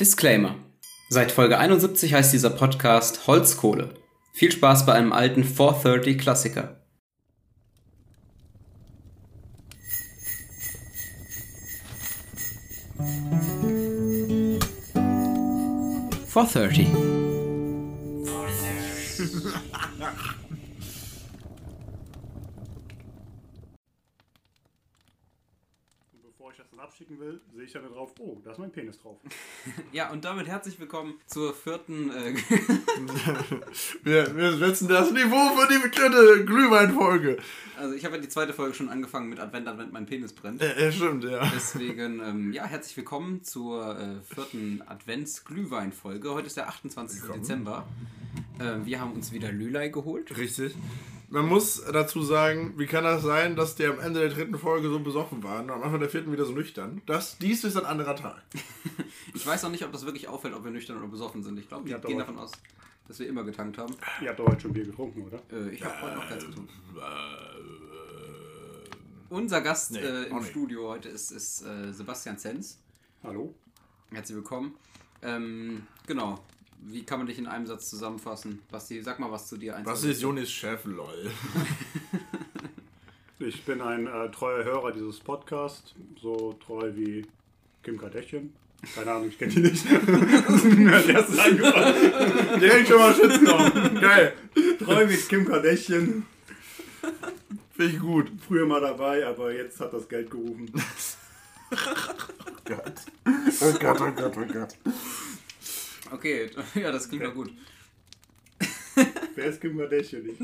Disclaimer. Seit Folge 71 heißt dieser Podcast Holzkohle. Viel Spaß bei einem alten 430 Klassiker. Four thirty. Abschicken will, sehe ich dann drauf, oh, da ist mein Penis drauf. Ja, und damit herzlich willkommen zur vierten. Äh, Wir, wir setzen das Niveau für die dritte Glühweinfolge. also, ich habe ja die zweite Folge schon angefangen mit Advent, Advent, mein Penis brennt. Ja, ja, stimmt, ja. Deswegen, ähm, ja, herzlich willkommen zur äh, vierten Advents-Glühwein-Folge. Heute ist der 28. Willkommen. Dezember. Äh, wir haben uns wieder Lülei geholt. Richtig. Man muss dazu sagen, wie kann das sein, dass die am Ende der dritten Folge so besoffen waren und am Anfang der vierten wieder so nüchtern? Das, dies ist ein anderer Tag. Ich weiß noch nicht, ob das wirklich auffällt, ob wir nüchtern oder besoffen sind. Ich glaube, wir Ja, gehen davon aus, dass wir immer getankt haben. Ihr habt doch heute schon Bier getrunken, oder? Äh, ich habe heute noch keins getrunken. Unser Gast Nee, äh, im nicht. Studio heute ist, ist äh, Sebastian Zenz. Hallo? Herzlich willkommen. Ähm, genau. Wie kann man dich in einem Satz zusammenfassen? Basti, sag mal was zu dir. eins Was ist Jonis Chef, lol? Ich bin ein äh, treuer Hörer dieses Podcasts, so treu wie Kim Kardashian. Keine Ahnung, ich kenne die nicht. das ist mir als erstes eingefallen. Direkt schon mal Shitstorm. Geil. Treu wie Kim Kardashian. Finde ich gut. Früher mal dabei, aber jetzt hat das Geld gerufen. Gott. Oh Gott, oh Gott, oh Gott. Okay, ja, das klingt doch gut. Wer ist Kim Kardashian? Ich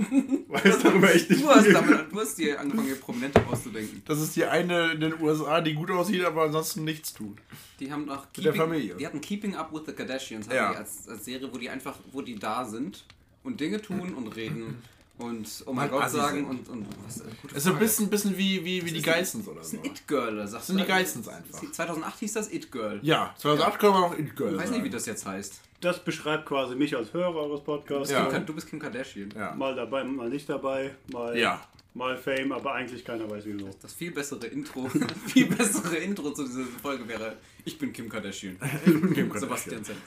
weiß darüber echt nicht Du hast, viel. damit, du hast dir angefangen, hier Prominente auszudenken. Das ist die eine in den USA, die gut aussieht, aber ansonsten nichts tut. Die haben noch Mit der Familie. Die hatten Keeping Up with the Kardashians Ja. die als, als Serie, wo die einfach, wo die da sind und Dinge tun und reden und oh mein Gott sagen sind. und, und was. Äh, ist ein Frage. bisschen, bisschen wie, wie, wie die Geissens oder Das so. ist ein It-Girl, sagst sind du? die Geissens einfach. 2008 hieß das It-Girl. Ja, 2008 können wir noch It Girl Ich weiß nicht, wie das jetzt heißt. Das beschreibt quasi mich als Hörer eures Podcasts. Ja. Du bist Kim Kardashian. Ja. Mal dabei, mal nicht dabei, mal, Ja. mal Fame, aber eigentlich keiner weiß wieso. Das viel bessere Intro, viel bessere Intro zu dieser Folge wäre, ich bin Kim Kardashian. Kim Kardashian. Sebastian Zenz.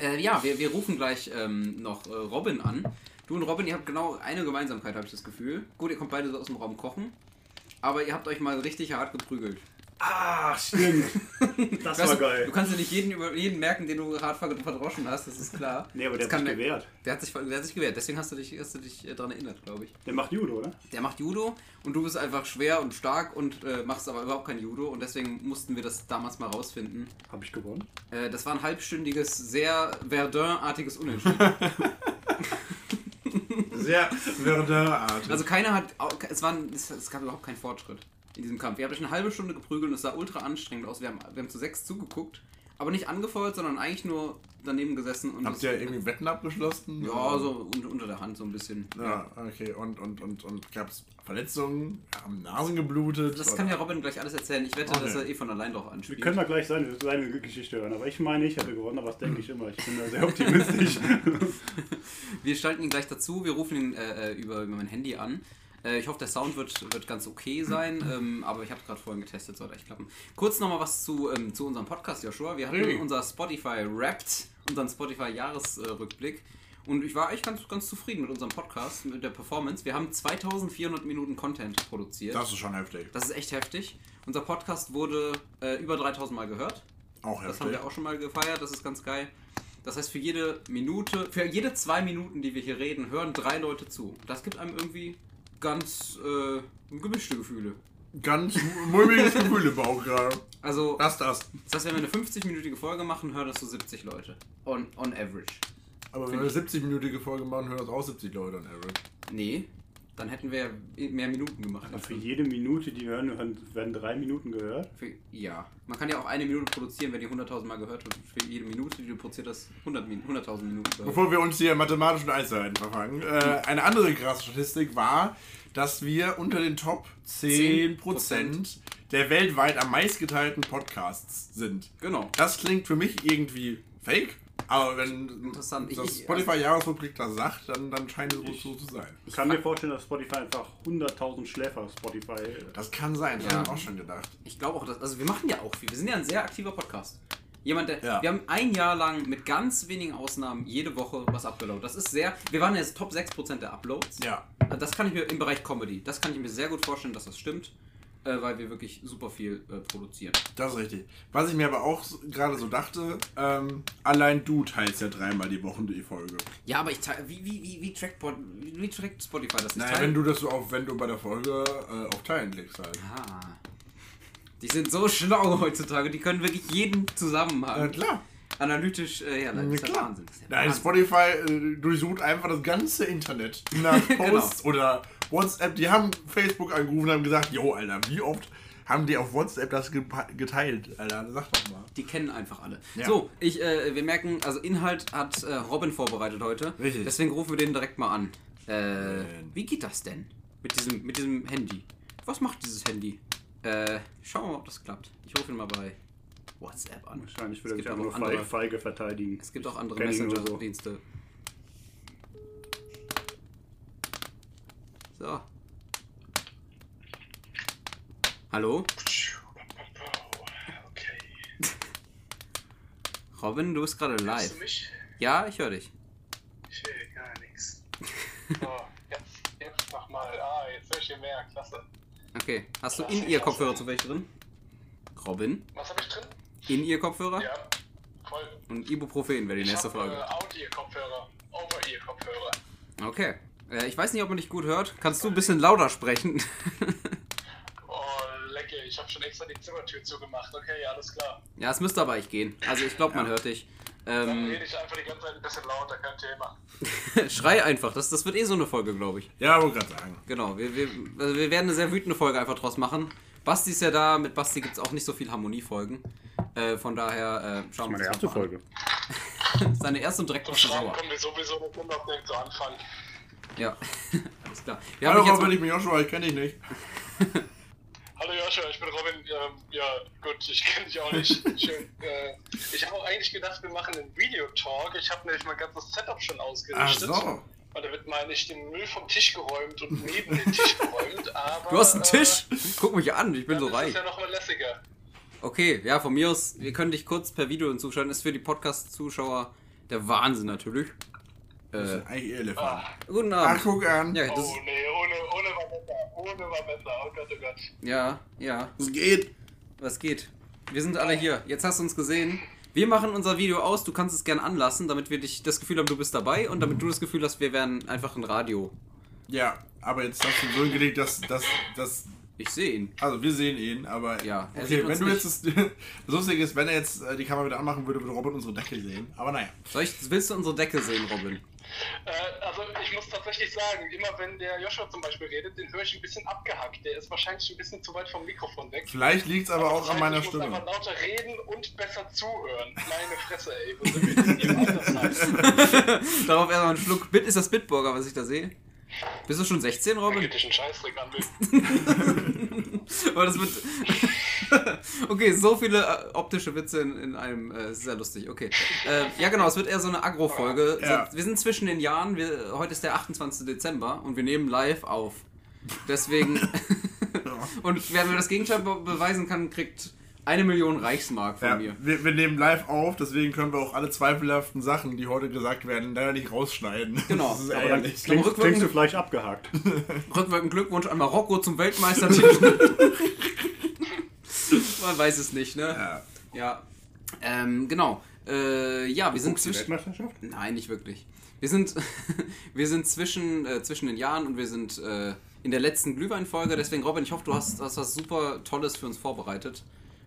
Äh, ja, wir, wir rufen gleich ähm, noch äh, Robin an. Du und Robin, ihr habt genau eine Gemeinsamkeit, habe ich das Gefühl. Gut, ihr kommt beide so aus dem Raum kochen, aber ihr habt euch mal richtig hart geprügelt. Ah, stimmt. Das Weißt war du, geil. Du kannst ja nicht jeden, über, jeden merken, den du hart ver- verdroschen hast, das ist klar. Nee, aber der Das hat sich kann- gewehrt. Der hat sich, der hat sich gewehrt, deswegen hast du dich, hast du dich äh, daran erinnert, glaube ich. Der macht Judo, oder? Der macht Judo und du bist einfach schwer und stark und äh, machst aber überhaupt kein Judo und deswegen mussten wir das damals mal rausfinden. Habe ich gewonnen. Äh, das war ein halbstündiges, sehr Verdun-artiges Unentschieden. Sehr Verdun-artig. Also keiner hat, es, waren, es, es gab überhaupt keinen Fortschritt in diesem Kampf. Ihr habt euch eine halbe Stunde geprügelt und es sah ultra anstrengend aus. Wir haben, wir haben zu sechs zugeguckt, aber nicht angefeuert, sondern eigentlich nur daneben gesessen. Und Habt ihr irgendwie Wetten abgeschlossen? Ja, so un, unter der Hand so ein bisschen. Ja, okay. Und, und, und, und gab es Verletzungen? Haben Nasen geblutet? Das Oder- kann ja Robin gleich alles erzählen. Ich wette, Okay. dass er eh von allein drauf Wir anspielt. können da gleich seine, seine Geschichte hören. Aber ich meine, ich hätte gewonnen, aber das denke ich immer. Ich bin da sehr optimistisch. Wir schalten ihn gleich dazu. Wir rufen ihn äh, äh, über, über mein Handy an. Äh, ich hoffe, der Sound wird, wird ganz okay sein, ähm, aber ich habe es gerade vorhin getestet, sollte echt klappen. Kurz nochmal was zu, ähm, zu unserem Podcast, Joshua. Wir hatten Really? unser Spotify Wrapped, unseren Spotify-Jahresrückblick. Und ich war eigentlich ganz, ganz zufrieden mit unserem Podcast, mit der Performance. Wir haben 2400 Minuten Content produziert. Das ist schon heftig. Das ist echt heftig. Unser Podcast wurde äh, über 3000 Mal gehört. Auch Das haben heftig. wir auch schon mal gefeiert, das ist ganz geil. Das heißt, für jede Minute, für jede zwei Minuten, die wir hier reden, hören drei Leute zu. Das gibt einem irgendwie ganz äh, gemischte Gefühle. Ganz mulmiges Gefühl im Bauch gerade. Also, Das, das. das heißt, wenn wir eine 50-minütige Folge machen, hören das so 70 Leute. On, on average. Aber wenn wir eine 70-minütige Folge machen, hören das auch 70 Leute an Average. Nee, dann hätten wir ja mehr Minuten gemacht. Aber für jede Minute, die wir hören, werden drei Minuten gehört. Für, ja, man kann ja auch eine Minute produzieren, wenn die 100.000 Mal gehört wird. Für jede Minute, die du produziert hast, 100 Min- 100.000 Minuten. gehört. Bevor wir uns hier in mathematischen Einzelheiten verfangen, äh, eine andere krasse Statistik war, dass wir unter den Top 10% der weltweit am meistgeteilten Podcasts sind. Genau. Das klingt für mich irgendwie fake, aber wenn Interessant. Ich- das ich- Spotify-Jahresrückblick das sagt, dann, dann scheint es so zu sein. Ich kann mir vorstellen, dass Spotify einfach 100.000 Schläfer Spotify. Das kann sein, das Ja. habe ich auch schon gedacht. Ich glaube auch, dass, also wir machen ja auch viel. Wir sind ja ein sehr aktiver Podcast. Jemand, der. Ja. Wir haben ein Jahr lang mit ganz wenigen Ausnahmen jede Woche was abgeloadet. Das ist sehr. Wir waren jetzt Top 6% der Uploads. Ja. Das kann ich mir im Bereich Comedy. Das kann ich mir sehr gut vorstellen, dass das stimmt. Äh, weil wir wirklich super viel äh, produzieren. Das ist richtig. Was ich mir aber auch so- gerade so dachte, ähm, allein du teilst ja dreimal die Woche die Folge. Ja, aber ich teile. Wie, wie, wie, wie, trackt, wie, wie trackt Spotify das? Naja, wenn du das so auf, wenn du bei der Folge äh, auf Teilen klickst halt. Ah. Die sind so schlau heutzutage, die können wirklich jeden Zusammenhang Ja, klar. analytisch äh, herleiten. Das ist ja klar. Wahnsinn. Das ist ja Nein, Wahnsinn. Spotify äh, durchsucht einfach das ganze Internet nach Posts oder WhatsApp. Die haben Facebook angerufen und haben gesagt, jo, Alter, wie oft haben die auf WhatsApp das gepa- geteilt? Alter, sag doch mal. Die kennen einfach alle. Ja. So, ich, äh, wir merken, also Inhalt hat äh, Robin vorbereitet heute. Richtig. Deswegen rufen wir den direkt mal an. Äh, wie geht das denn mit diesem, mit diesem Handy? Was macht dieses Handy? Äh, schauen wir mal, ob das klappt. Ich rufe ihn mal bei WhatsApp an. Wahrscheinlich er gibt sich auch nur feige, andere, feige verteidigen. es gibt auch andere ich nur so. So. Hallo? Okay. Robin, du bist gerade Hörst live. du mich? Ja, ich höre dich. Ich höre gar nichts. So, jetzt, jetzt nochmal. Ah, jetzt höre ich hier mehr. Klasse. Okay. Hast du in ihr Kopfhörer zufällig drin? Robin? Was habe ich drin? In ihr Kopfhörer? Ja, voll. Und Ibuprofen wäre die Ich nächste habe Frage. äh, Audio-Kopfhörer, Over-Ear-Kopfhörer. Okay. Äh, ich weiß nicht, ob man dich gut hört. Kannst du ein bisschen lauter sprechen? Oh, lecker. Ich habe schon extra die Zimmertür zugemacht. Okay, alles klar. ja, es müsste aber echt gehen. Also ich glaube, man hört dich. Dann Ähm, rede ich einfach die ganze Zeit ein bisschen lauter, kein Thema. schrei einfach. Das, das wird eh so eine Folge, glaube ich. Ja, wollte gerade sagen. Genau. Wir, wir, also wir werden eine sehr wütende Folge einfach draus machen. Basti ist ja da. Mit Basti gibt es auch nicht so viel Harmoniefolgen. Äh, von daher äh, schauen wir Meine uns erste das mal an. Folge. Seine erste und direkt Zum Schreiben kommen wir sowieso mit direkt zu Anfang. Ja. Alles klar. Wir Hallo haben dich jetzt Robin, ich bin Joshua, ich kenne dich nicht. Hallo Joshua, ich bin Robin. Ähm, ja, gut, ich kenne dich auch nicht. Schön. Äh, ich habe auch eigentlich gedacht, wir machen einen Videotalk. Ich habe nämlich mein ganzes Setup schon Ach ausgerichtet. so. Und da wird mal nicht den Müll vom Tisch geräumt und neben den Tisch geräumt, aber. Du hast einen Tisch? Äh, Guck mich an, ich bin so das reich. ist ja nochmal lässiger. Okay, ja, von mir aus, wir können dich kurz per Video hinzuschalten. Ist für die Podcast-Zuschauer der Wahnsinn natürlich. Das Äh, ist eigentlich Elefant. Ah, guten Ach, Abend. guck an. Ja, das, oh nee, ohne, ohne besser. Ohne besser. Oh Gott, oh Gott. ja, ja, Es geht. was geht? Wir sind alle hier. Jetzt hast du uns gesehen. Wir machen unser Video aus, du kannst es gern anlassen, damit wir dich das Gefühl haben, du bist dabei und damit du das Gefühl hast, wir wären einfach ein Radio. Ja, aber jetzt hast du so hingelegt, dass, dass, dass Ich sehe ihn. Also wir sehen ihn, aber Ja, er okay, sieht wenn uns du nicht. jetzt das, das Lustige ist, wenn er jetzt äh, die Kamera wieder anmachen würde, würde Robin unsere Decke sehen. Aber naja. Soll ich, willst du unsere Decke sehen, Robin? Äh, also ich muss tatsächlich sagen, immer wenn der Joshua zum Beispiel redet, den höre ich ein bisschen abgehackt. Der ist wahrscheinlich ein bisschen zu weit vom Mikrofon weg. Vielleicht liegt es aber auch Das an meiner ich muss Stimme. einfach lauter reden und besser zuhören. Meine Fresse, ey. Darauf erstmal einen Schluck. Bit ist das Bitburger, was ich da sehe. Bist du schon 16, Robin? Geht dich einen Scheißdreck an. Aber das wird. okay, so viele äh, optische Witze in, in einem. Äh, ist sehr lustig. Okay. Äh, ja, genau, es wird eher so eine Agro-Folge. Ja. Wir sind zwischen den Jahren. Wir, heute ist der 28. Dezember und wir nehmen live auf. Deswegen. und wer mir das Gegenteil be beweisen kann, kriegt eine Million Reichsmark von Ja, mir. wir, wir nehmen live auf, deswegen können wir auch alle zweifelhaften Sachen, die heute gesagt werden, leider nicht rausschneiden. Genau, Das ist Aber dann ärgerlich. klingst, klingst du vielleicht abgehakt. Rückwirkend Glückwunsch an Marokko zum Weltmeistertitel. Man weiß es nicht, ne? Ja. Ja. Ähm, genau. Äh, ja, wir sind zwischen. Weltmeisterschaft? Nein, nicht wirklich. Wir sind, wir sind zwischen, äh, zwischen den Jahren und wir sind äh, in der letzten Glühweinfolge. Deswegen, Robin, ich hoffe, du hast, hast was super Tolles für uns vorbereitet.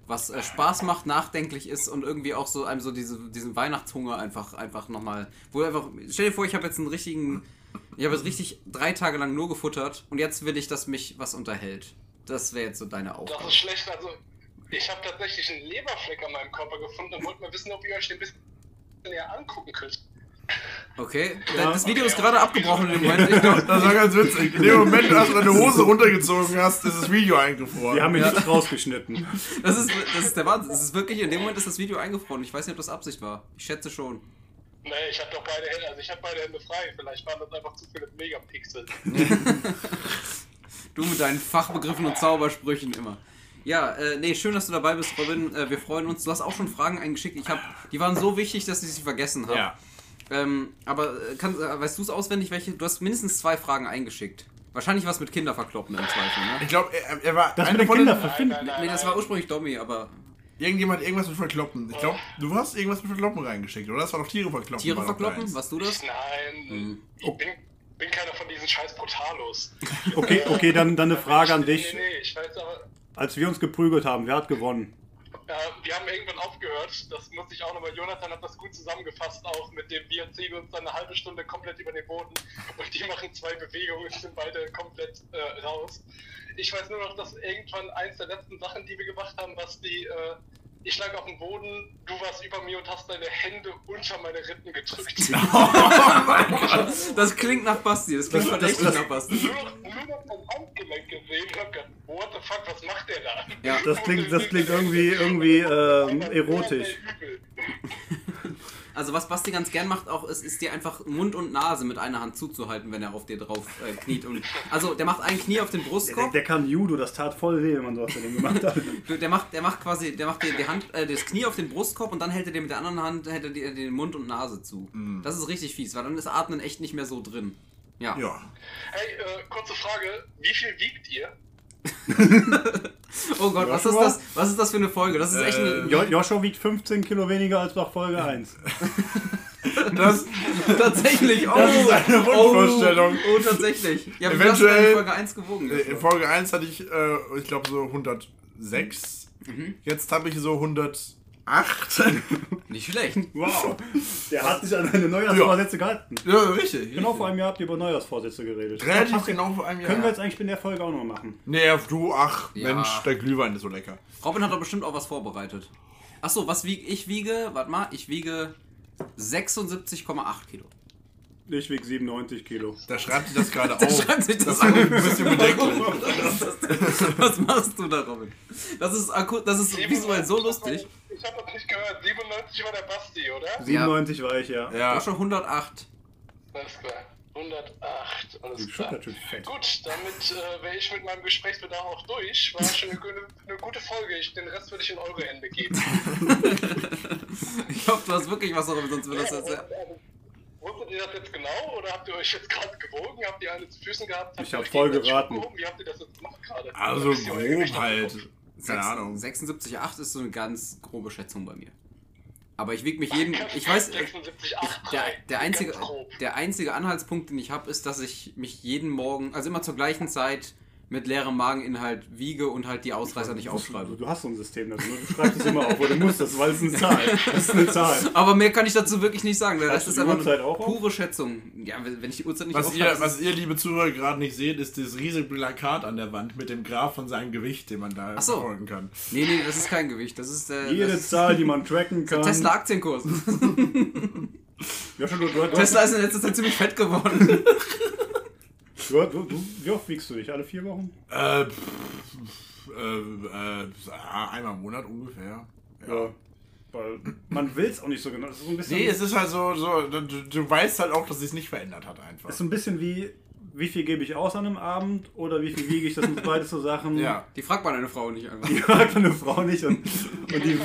Was äh, Spaß macht, nachdenklich ist und irgendwie auch so einem so diese, diesen Weihnachtshunger einfach, einfach nochmal. Wo einfach. Stell dir vor, ich habe jetzt einen richtigen. Ich habe jetzt richtig drei Tage lang nur gefuttert und jetzt will ich, dass mich was unterhält. Das wäre jetzt so deine Das Aufgabe. ist schlecht. Also, ich habe tatsächlich einen Leberfleck an meinem Körper gefunden und wollte mal wissen, ob ihr euch den ein bisschen näher angucken könnt. Okay, Ja. das Video ist gerade abgebrochen im Moment. Ich glaub, Das war ganz witzig. In dem Moment, als du deine Hose runtergezogen hast, ist das Video eingefroren. Wir haben ihn nicht rausgeschnitten. Das ist, das ist der Wahnsinn. Das ist wirklich, in dem Moment ist das Video eingefroren. Ich weiß nicht, ob das Absicht war. Ich schätze schon. Nee, ich habe doch beide Hände, also ich habe beide Hände frei. Vielleicht waren das einfach zu viele Megapixel. Du mit deinen Fachbegriffen und Zaubersprüchen immer. Ja, äh, nee, schön, dass du dabei bist, Robin. Äh, wir freuen uns. Du hast auch schon Fragen eingeschickt. Ich hab, die waren so wichtig, dass ich sie vergessen habe. Ja. Ähm, aber äh, kann, äh, weißt du es auswendig, welche? Du hast mindestens zwei Fragen eingeschickt. Wahrscheinlich was mit Kinder verkloppen im Zweifel, ne? Ich glaube, er, er war Das eine mit den verfinden. Nee, das war ursprünglich Dommy, aber Irgendjemand hat irgendwas mit Verkloppen. Ich glaube, du hast irgendwas mit Verkloppen reingeschickt, oder? Das war doch Tiere verkloppen. Tiere verkloppen? Warst du das? Nein, Mhm. ich bin, bin keiner von diesen scheiß Brutalos. Okay, okay, dann, dann eine Frage an dich. nee, nee, ich weiß aber, Als wir uns geprügelt haben, wer hat gewonnen? äh, wir haben irgendwann aufgehört, das muss ich auch nochmal, Jonathan hat das gut zusammengefasst auch, mit dem wir ziehen uns dann eine halbe Stunde komplett über den Boden und die machen zwei Bewegungen und sind beide komplett äh, raus. Ich weiß nur noch, dass irgendwann eins der letzten Sachen, die wir gemacht haben, was die, äh, ich lag auf dem Boden, du warst über mir und hast deine Hände unter meine Rippen gedrückt. Das klingt nach Basti, das klingt verdächtig nach Basti. nur noch, nur noch mein Handgelenk gesehen und hab gedacht, what the fuck, was macht der da? Ja. Das klingt, das klingt irgendwie, irgendwie ähm, erotisch. Also was Basti ganz gern macht auch, ist, ist dir einfach Mund und Nase mit einer Hand zuzuhalten, wenn er auf dir drauf äh, kniet. Und, also der macht ein Knie auf den Der, Brustkorb, der kann Judo, das tat voll weh, wenn man sowas mit dem gemacht hat. der macht, der macht quasi, der macht dir die Hand, äh, das Knie auf den Brustkorb und dann hält er dir mit der anderen Hand hält er dir den Mund und Nase zu. Das ist richtig fies, weil dann ist Atmen echt nicht mehr so drin. Ja. Ja. Hey, äh, kurze Frage, wie viel wiegt ihr? Oh Gott, was ist das? Was ist das für eine Folge? Das ist echt eine. Jo Joshua wiegt 15 Kilo weniger als nach Folge 1. Das, Tatsächlich, oh, das ist eine Wunschvorstellung. oh, oh, tatsächlich. Ja, du denn in Eventuell- Folge 1 gewogen? Äh, In Folge 1 hatte ich, äh, ich glaube, so 106. Mhm. Jetzt habe ich so 108. Nicht schlecht. Wow. Der hat sich an seine Neujahrsvorsätze gehalten. ja, richtig. Genau vor einem Jahr habt ihr über Neujahrsvorsätze geredet. Relativ ihr- genau vor einem Jahr. Können wir jetzt eigentlich in der Folge auch noch machen? Nee, du, ach, Ja. Mensch, der Glühwein ist so lecker. Robin hat doch bestimmt auch was vorbereitet. Achso, was wiege ich? wiege, warte mal, ich wiege 76,8 Kilo. Ich wiege 97 Kilo. Da schreibt sich das gerade auf. schreibt sich das das ist ein bisschen bedenklich. Was machst du da, Robin? Das ist, akut, das ist visuell so lustig. Ich habe das nicht gehört, 97 war der Basti, oder? 97 war ich, ja. Du Ja. hast schon 108. Alles klar. 108, Du alles klar. natürlich fett. Gut, damit äh, wäre ich mit meinem Gesprächsbedarf auch durch. War schon eine, gute- eine gute Folge. Ich, den Rest würde ich in eure Hände geben. Ich hoffe, du hast wirklich was, Robin, sonst wird das jetzt. Wusstet ihr das jetzt genau oder habt ihr euch jetzt gerade gewogen? Habt ihr eine zu Füßen gehabt? Habt Ich ihr hab euch voll geraten. Wie habt ihr das jetzt gemacht gerade? Also grob halt. Keine Ahnung. 76,8 ist so eine ganz grobe Schätzung bei mir. Aber ich wiege mich jeden. Ich weiß. 76, Ich, der, der, einzige, der einzige Anhaltspunkt, den ich habe, ist, dass ich mich jeden Morgen, also immer zur gleichen Zeit, mit leerem Mageninhalt wiege und halt die Ausreißer nicht Du, aufschreibe. du hast so ein System drin. Du schreibst es immer auf, oder du musst das, weil es eine Zahl Das ist eine Zahl. Aber mehr kann ich dazu wirklich nicht sagen. weil Das ist du einfach auch auf? pure Schätzung. Ja, wenn ich die Uhrzeit nicht Was aufschreibe, ihr, was ihr, liebe Zuhörer, gerade nicht seht, ist das riesige Plakat an der Wand mit dem Graph von seinem Gewicht, den man da Ach so. verfolgen kann. Nee, nee, das ist kein Gewicht. Das ist äh, Jede das Zahl, die man tracken kann. Tesla Aktienkurs. Joshua, du, du, du, Tesla ist in letzter Zeit ziemlich fett geworden. Du, du, du, wie oft wiegst du dich? Alle vier Wochen? Äh, pff, äh, äh, einmal im Monat ungefähr. Ja. Weil man will es auch nicht so genau. Ist so ein bisschen, Nee, es ist halt so, so du, du weißt halt auch, dass es nicht verändert hat einfach. ist so ein bisschen wie, wie viel gebe ich aus an einem Abend oder wie viel wiege ich? Das sind beides so Sachen. Ja. Die fragt man eine Frau nicht einfach. Die fragt eine Frau nicht. Und, und die,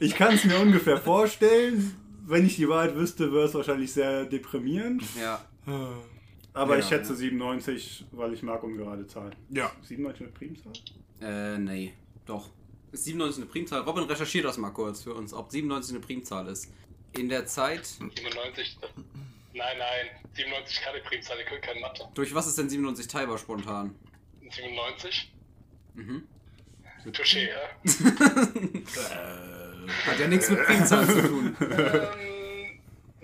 ich kann es mir ungefähr vorstellen. Wenn ich die Wahrheit wüsste, wäre es wahrscheinlich sehr deprimierend. Ja. Aber Ja, ich schätze 97, weil ich mag ungerade Zahlen. Ja. 97 eine Primzahl? Äh, nee. Doch. Ist 97 eine Primzahl? Robin, recherchiert das mal kurz für uns, ob 97 eine Primzahl ist. In der Zeit. 97. das- Nein, nein. 97 keine Primzahl, ihr könnt keine Mathe. Durch was ist denn 97 teilbar spontan? 97? Mhm. Touché, ja? Hat ja nichts mit Primzahlen zu tun. ähm,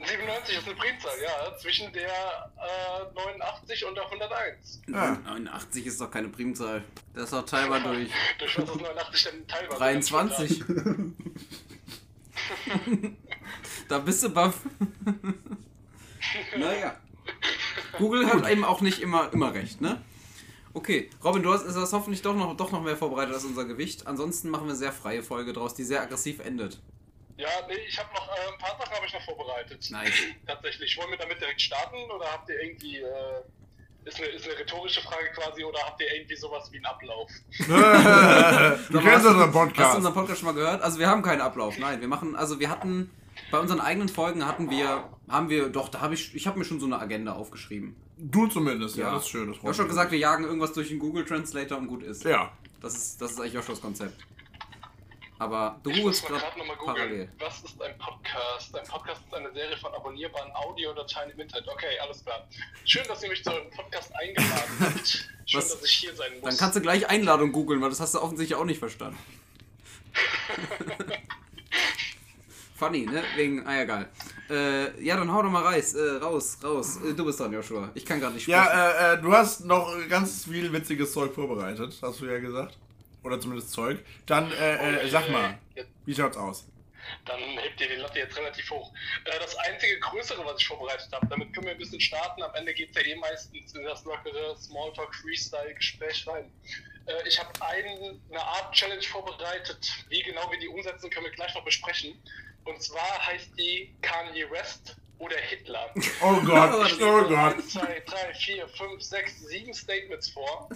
97 ist eine Primzahl, ja. Zwischen der äh, 89 und der 101. Ah. 89 ist doch keine Primzahl. Das ist doch teilbar durch Durch was ist 89 denn teilweise? 23. da bist du baff. naja. Google hat eben auch nicht immer, immer recht, ne? Okay, Robin, du hast, ist das hoffentlich doch noch, doch noch mehr vorbereitet als unser Gewicht. Ansonsten machen wir eine sehr freie Folge draus, die sehr aggressiv endet. Ja, nee, ich habe noch äh, ein paar Sachen habe ich noch vorbereitet. Nice. Tatsächlich. Wollen wir damit direkt starten oder habt ihr irgendwie äh, Ist eine, ist eine rhetorische Frage quasi oder habt ihr irgendwie sowas wie einen Ablauf? du kennst unseren Hast du Podcast. unseren Podcast schon mal gehört? Also wir haben keinen Ablauf. Nein, wir machen, also wir hatten bei unseren eigenen Folgen hatten wir, haben wir, doch, da habe ich, ich habe mir schon so eine Agenda aufgeschrieben. Du zumindest, ja, das ist schön. Das Ich habe schon gesagt, wir jagen irgendwas durch den Google Translator und gut ist. Ja. Das ist, das ist eigentlich Joshos Konzept. Aber du Ich muss googelst mal gerade nochmal parallel. googeln. Was ist ein Podcast? Ein Podcast ist eine Serie von abonnierbaren Audiodateien im Internet. Okay, alles klar. Schön, dass ihr mich zu eurem Podcast eingeladen habt. Schön, Was? dass ich hier sein muss. Dann kannst du gleich Einladung googeln, weil das hast du offensichtlich auch nicht verstanden. Funny, ne? Wegen, ah ja, geil. Äh, ja, dann hau doch mal reis, äh, raus, raus. Äh, du bist dran, Joshua. Ich kann gerade nicht sprechen. Ja, äh, äh, du hast noch ganz viel witziges Zeug vorbereitet, hast du ja gesagt. Oder zumindest Zeug. Dann, äh, äh, sag mal, wie schaut's aus? Dann hebt ihr die Latte jetzt relativ hoch. Äh, das einzige größere, was ich vorbereitet habe, damit können wir ein bisschen starten. Am Ende geht es ja eh meistens in das lockere Smalltalk Freestyle Gespräch rein. Äh, ich habe ein, eine Art Challenge vorbereitet. Wie genau wir die umsetzen, können wir gleich noch besprechen. Und zwar heißt die Kanye West oder Hitler. Oh Gott, Oh, oh, Gott. 1, 2, 3, 4, 5, 6, 7 Statements vor.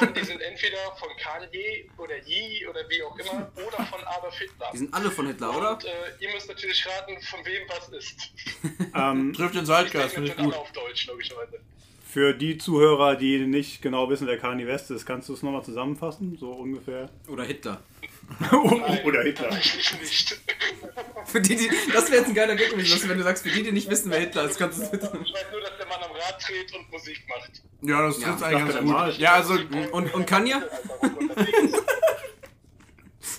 Und die sind entweder von Kanye oder Yee oder wie auch immer oder von Adolf Hitler. Die sind alle von Hitler, oder? Und äh, ihr müsst natürlich raten, von wem was ist. Ähm, Trifft den Statements finde ich gut. auf Deutsch, logischerweise. für die Zuhörer, die nicht genau wissen, wer Kanye West ist, kannst du es nochmal zusammenfassen? So ungefähr. Oder Hitler. Oder Hitler. Nicht. Für die, die, das wäre jetzt ein geiler Gag gewesen, wenn du sagst, für die, die nicht wissen, wer Hitler ist, kannst du es bitte. Ich weiß nur, dass der Mann am Rad dreht und Musik macht. Ja, das Ja, trifft eigentlich ganz gut. Ja, also, Und, und Kanye?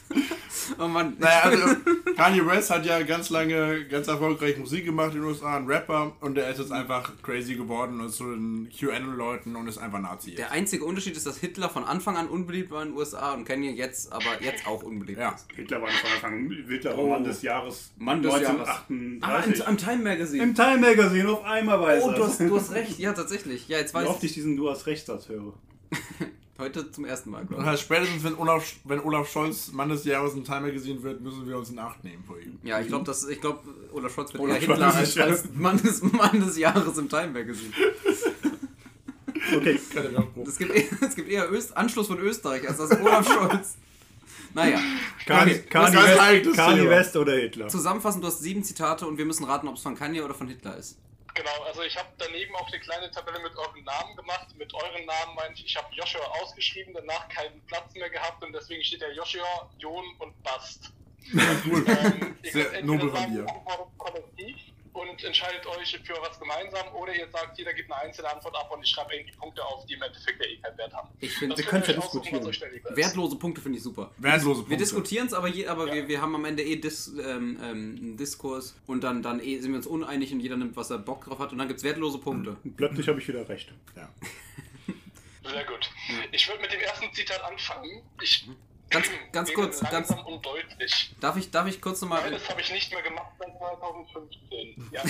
Oh Mann. naja, also Kanye West hat ja ganz lange, ganz erfolgreich Musik gemacht in den USA, ein Rapper, und er ist jetzt einfach crazy geworden und ist zu den QAnon-Leuten und ist einfach Nazi. Jetzt. Der einzige Unterschied ist, dass Hitler von Anfang an unbeliebt war in den USA und Kanye jetzt, aber jetzt auch unbeliebt Ja. ist. Hitler war von Anfang an Hitler war Oh. Mann des Jahres Mann des Jahres. 1938. Ah, im, Time Magazine. Im Time Magazine auf einmal weiß oh, du hast, du hast recht. Ja, tatsächlich. Ja, jetzt Wie weiß oft ich. ich diesen Du hast Rechtssatz höre. Heute zum ersten Mal, Und glaube halt spätestens, wenn Olaf, wenn Olaf Scholz Mann des Jahres im Time Magazine wird, müssen wir uns in Acht nehmen vor ihm. Ja, ich glaube, glaube, Olaf Scholz wird Olaf eher Hitler Scholz als, als Mann, des, Mann des Jahres im Time Magazine. Okay. Es gibt, eher- es gibt eher Öst, Anschluss von Österreich als das Olaf Scholz. Naja, Kanye, Das ein West. West oder Hitler? zusammenfassend, du hast sieben Zitate und wir müssen raten, ob es von Kanye oder von Hitler ist. Genau, also ich habe daneben auch eine kleine Tabelle mit euren Namen gemacht. Mit euren Namen meine ich, ich habe Joshua ausgeschrieben, danach keinen Platz mehr gehabt und deswegen steht da Joshua, Jon und Bast. Cool. Ähm, Sehr nobel von dir. kollektiv und entscheidet euch für was gemeinsam oder ihr sagt, jeder gibt eine einzelne Antwort ab und ich schreibe irgendwie Punkte auf, die im Endeffekt ja eh keinen Wert haben. Ich finde, wir können ja diskutieren. wertlose Punkte finde ich super. Wertlose Wir Punkte. diskutieren es, aber, je, aber Ja. wir, wir haben am Ende eh Dis, ähm, ähm, einen Diskurs und dann, dann eh sind wir uns uneinig und jeder nimmt, was er Bock drauf hat und dann gibt es wertlose Punkte. Plötzlich habe ich wieder recht. Ja. Sehr gut. Ich würde mit dem ersten Zitat anfangen. Ich Ganz, ganz rede kurz, ganz, und deutlich. darf ich, darf ich kurz nochmal, Das habe ich nicht mehr gemacht seit 2015. Ja.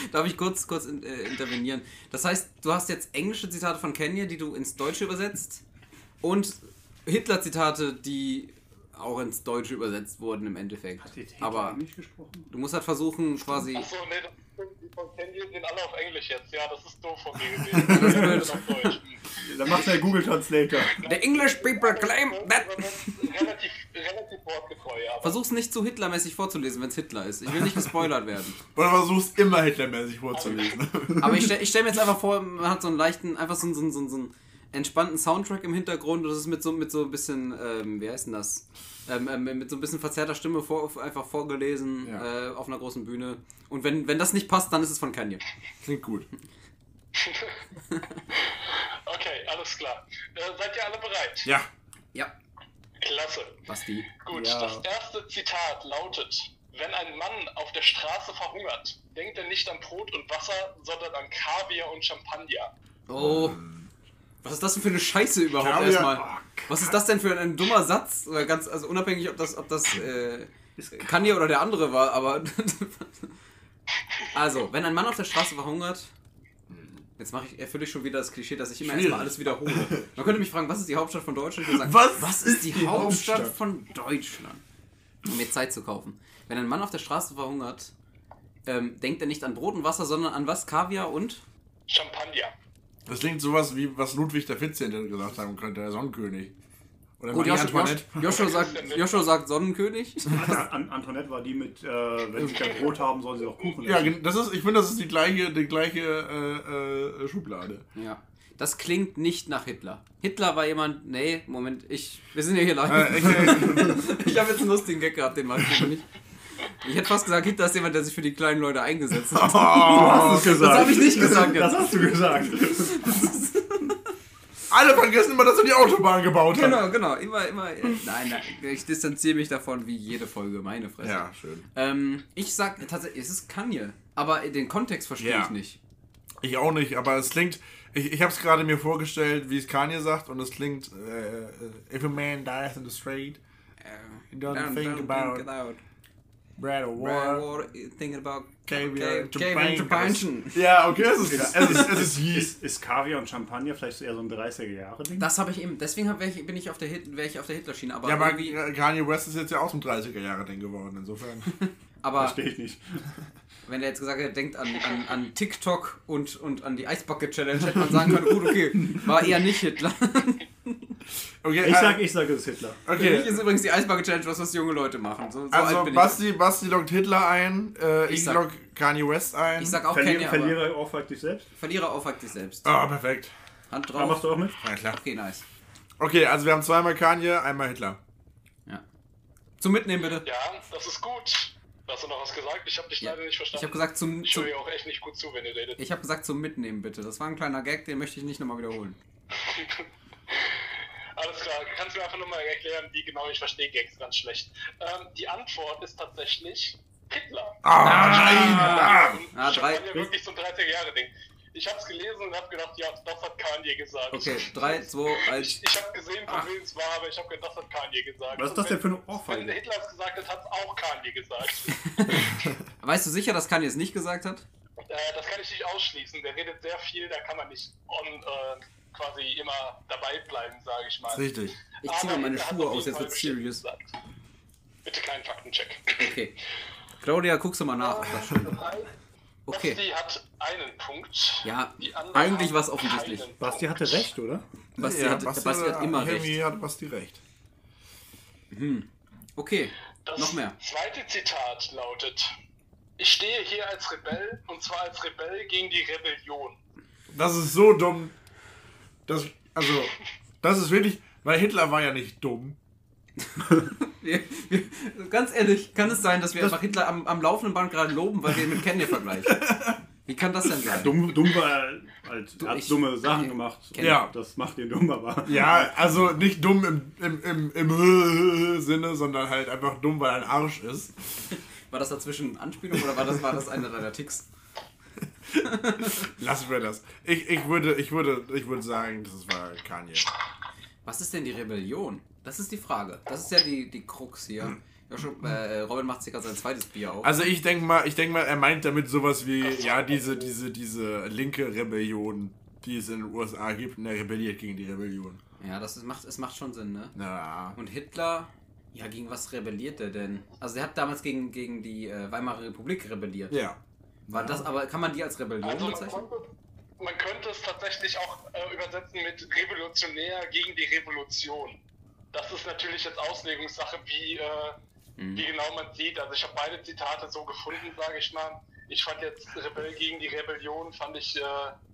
darf ich kurz, kurz in, äh, intervenieren? Das heißt, du hast jetzt englische Zitate von Kenya, die du ins Deutsche übersetzt und Hitler-Zitate, die auch ins Deutsche übersetzt wurden im Endeffekt. Aber nicht gesprochen? du musst halt versuchen, quasi, Achso, nee. Die von Candy sind alle auf Englisch jetzt. Ja, das ist doof von mir gewesen. Das. Dann macht der Google Translator. the English people claim that... Relativ, relativ wortgetreu, aber. Versuch's nicht zu Hitlermäßig vorzulesen, wenn es Hitler ist. Ich will nicht gespoilert werden. Oder versuchst immer Hitlermäßig vorzulesen. Aber ich stelle ich stell mir jetzt einfach vor, man hat so einen leichten, einfach so so einen, so einen, so einen entspannten Soundtrack im Hintergrund und das ist mit so, mit so ein bisschen, ähm, wie heißt denn das? Ähm, ähm, mit so ein bisschen verzerrter Stimme vor, einfach vorgelesen Ja. äh, auf einer großen Bühne. Und wenn, wenn das nicht passt, dann ist es von Kanye. Klingt gut. Okay, alles klar. Äh, seid ihr alle bereit? Ja. Ja, Klasse. Basti. Gut, Ja. das erste Zitat lautet: Wenn ein Mann auf der Straße verhungert, denkt er nicht an Brot und Wasser, sondern an Kaviar und Champagner. Oh. Was ist das denn für eine Scheiße überhaupt Kaviar- erstmal? Oh, Was ist das denn für ein, ein dummer Satz? Oder ganz, also unabhängig, ob das, ob das äh, Kanye oder der andere war, aber. also, wenn ein Mann auf der Straße verhungert. Jetzt mache ich, erfülle ich schon wieder das Klischee, dass ich immer erstmal alles wiederhole. Man könnte mich fragen, was ist die Hauptstadt von Deutschland? Ich würde sagen, Was ist die, die Hauptstadt, Hauptstadt? von Deutschland? Um mir Zeit zu kaufen. Wenn ein Mann auf der Straße verhungert, ähm, denkt er nicht an Brot und Wasser, sondern an was? Kaviar und? Champagner. Das klingt sowas wie, was Ludwig der 14. gesagt haben könnte, der Sonnenkönig. Oder Gut, Joshua, Antoinette. Joshua, sagt, Joshua sagt Sonnenkönig. An Antoinette war die mit, äh, wenn sie kein Brot haben, sollen sie auch Kuchen Ja, essen. gen- das ist, ich finde, das ist die gleiche, die gleiche äh, äh, Schublade. Ja. Das klingt nicht nach Hitler. Hitler war jemand. Nee, Moment, ich. Wir sind ja hier live. Äh, ich, äh, Ich habe jetzt einen lustigen Gag gehabt, den mache ich nicht. Ich hätte fast gesagt, Hitler ist jemand, der sich für die kleinen Leute eingesetzt hat. Du hast es gesagt. Das habe ich nicht gesagt Das jetzt. hast du gesagt. alle vergessen immer, dass er die Autobahn gebaut hat. Genau, genau. Immer, immer. Nein, nein. Ich distanziere mich davon wie jede Folge. Meine Fresse. Ja, schön. Ähm, ich sag tatsächlich, es ist Kanye. Aber den Kontext verstehe Ja. ich nicht. Ich auch nicht, aber es klingt. Ich, ich habe es gerade mir vorgestellt, wie es Kanye sagt, und es klingt: äh, äh, If a man dies in the street, he doesn't think about bread or Water. water. Thinking about Caviar, Caviar Champagne. Champagne. Ja, okay, es ist, es ist, es ist. Ist, ist Kaviar und Champagner vielleicht eher so ein 30er-Jahre-Ding? Das habe ich eben. Deswegen hab, ich, bin ich auf der Hit, wäre ich auf der Hitler-Schiene. Aber Ja, aber äh, Kanye West ist jetzt ja auch zum 30er-Jahre-Ding geworden, insofern. Aber Verstehe ich nicht. wenn er jetzt gesagt hätte, denkt an, an, an TikTok und, und an die Eisbucket Challenge, hätte man sagen können, gut, okay, war eher nicht Hitler. Okay, Ich äh, sag, ich sag, es ist Hitler. Für mich okay. ist übrigens die Eisbucket Challenge was, was junge Leute machen. So, so alt Also, bin Basti, Basti loggt Hitler ein, äh, ich, Ich sag- log Kanye West ein. ich. Ich sag auch Verlier, Kanye, Verlierer aufwagt dich selbst. Verlierer aufwagt dich selbst. Ah, perfekt. Hand Da machst drauf. du auch mit? Ja, klar. Okay, nice. Okay, also wir haben zweimal Kanye, einmal Hitler. Ja. Zum Mitnehmen bitte. Ja, das ist gut. Hast du noch was gesagt? Ich habe dich Ja. leider nicht Ich verstanden. habe gesagt zum, ich zum höre dir auch echt nicht gut zu, wenn ihr redet. ich habe gesagt zum Mitnehmen bitte. Das war ein kleiner Gag, den möchte ich nicht nochmal wiederholen. Alles klar, kannst du mir einfach nochmal erklären, wie genau ich verstehe Gags ganz schlecht. Ähm, die Antwort ist tatsächlich Hitler. Ah, nein! Ah. Und Ah, ich drei- war ja wirklich so ein 30er-Jahre-Ding. Ich habe es gelesen und habe gedacht, ja, das hat Kanye gesagt. Okay, 3, 2, 1. Ich, ich habe gesehen, von Ach. wem es war, aber ich habe gedacht, das hat Kanye gesagt. Was ist das denn für eine wenn- Wenn Ohrfeige? Hitler es gesagt hat, hat es auch Kanye gesagt. Weißt du sicher, dass Kanye es nicht gesagt hat? Äh, das kann ich nicht ausschließen. Der redet sehr viel, da kann man nicht on, äh, quasi immer dabei bleiben, sage ich mal. Richtig. Ich zieh mal meine Schuhe aus, jetzt wird's serious. gesagt. Bitte keinen Faktencheck. Okay. Claudia, guckst du mal nach. stimmt. Okay. Basti hat einen Punkt. Ja, eigentlich haben was offensichtlich. Basti hatte recht, oder? Basti, Ja, hat, Basti, hat immer Helmi recht. hat Basti recht. Okay, Das noch mehr. zweite Zitat lautet: Ich stehe hier als Rebell und zwar als Rebell gegen die Rebellion. Das ist so dumm. Das, also, das ist wirklich, weil Hitler war ja nicht dumm. Wir, wir, ganz ehrlich, kann es sein, dass wir einfach Hitler am, am laufenden Band gerade loben, weil wir ihn mit Kanye vergleichen? Wie kann das denn sein? Dumm, dumm war er halt, er hat ich- dumme Sachen gemacht. Ja. Das macht ihn dumm, aber. Ja, also nicht dumm im, im, im, im Sinne, sondern halt einfach dumm, weil er ein Arsch ist. War das dazwischen Anspielung oder war das, war das einer deiner Ticks? Lassen wir das. Ich, ich, würde, ich, würde, ich würde sagen, das war Kanye. Was ist denn die Rebellion? Das ist die Frage. Das ist ja die, die Krux hier. Ja, schon, äh, Robin macht sich gerade sein zweites Bier auf. Also ich denke mal, ich denke mal, er meint damit sowas wie, ja, diese, diese, diese linke Rebellion, die es in den USA gibt, und er rebelliert gegen die Rebellion. Ja, das ist, macht, es macht schon Sinn, ne? Na, Und Hitler, ja, gegen was rebelliert er denn? Also er hat damals gegen, gegen die äh, Weimarer Republik rebelliert. ja. War das, aber kann man die als Rebellion Also man bezeichnen? könnte, man könnte es tatsächlich auch äh, übersetzen mit Revolutionär gegen die Revolution. Das ist natürlich jetzt Auslegungssache, wie, äh, Mhm. wie genau man sieht. Also ich habe beide Zitate so gefunden, sage ich mal. Ich fand jetzt Rebell gegen die Rebellion, fand ich äh,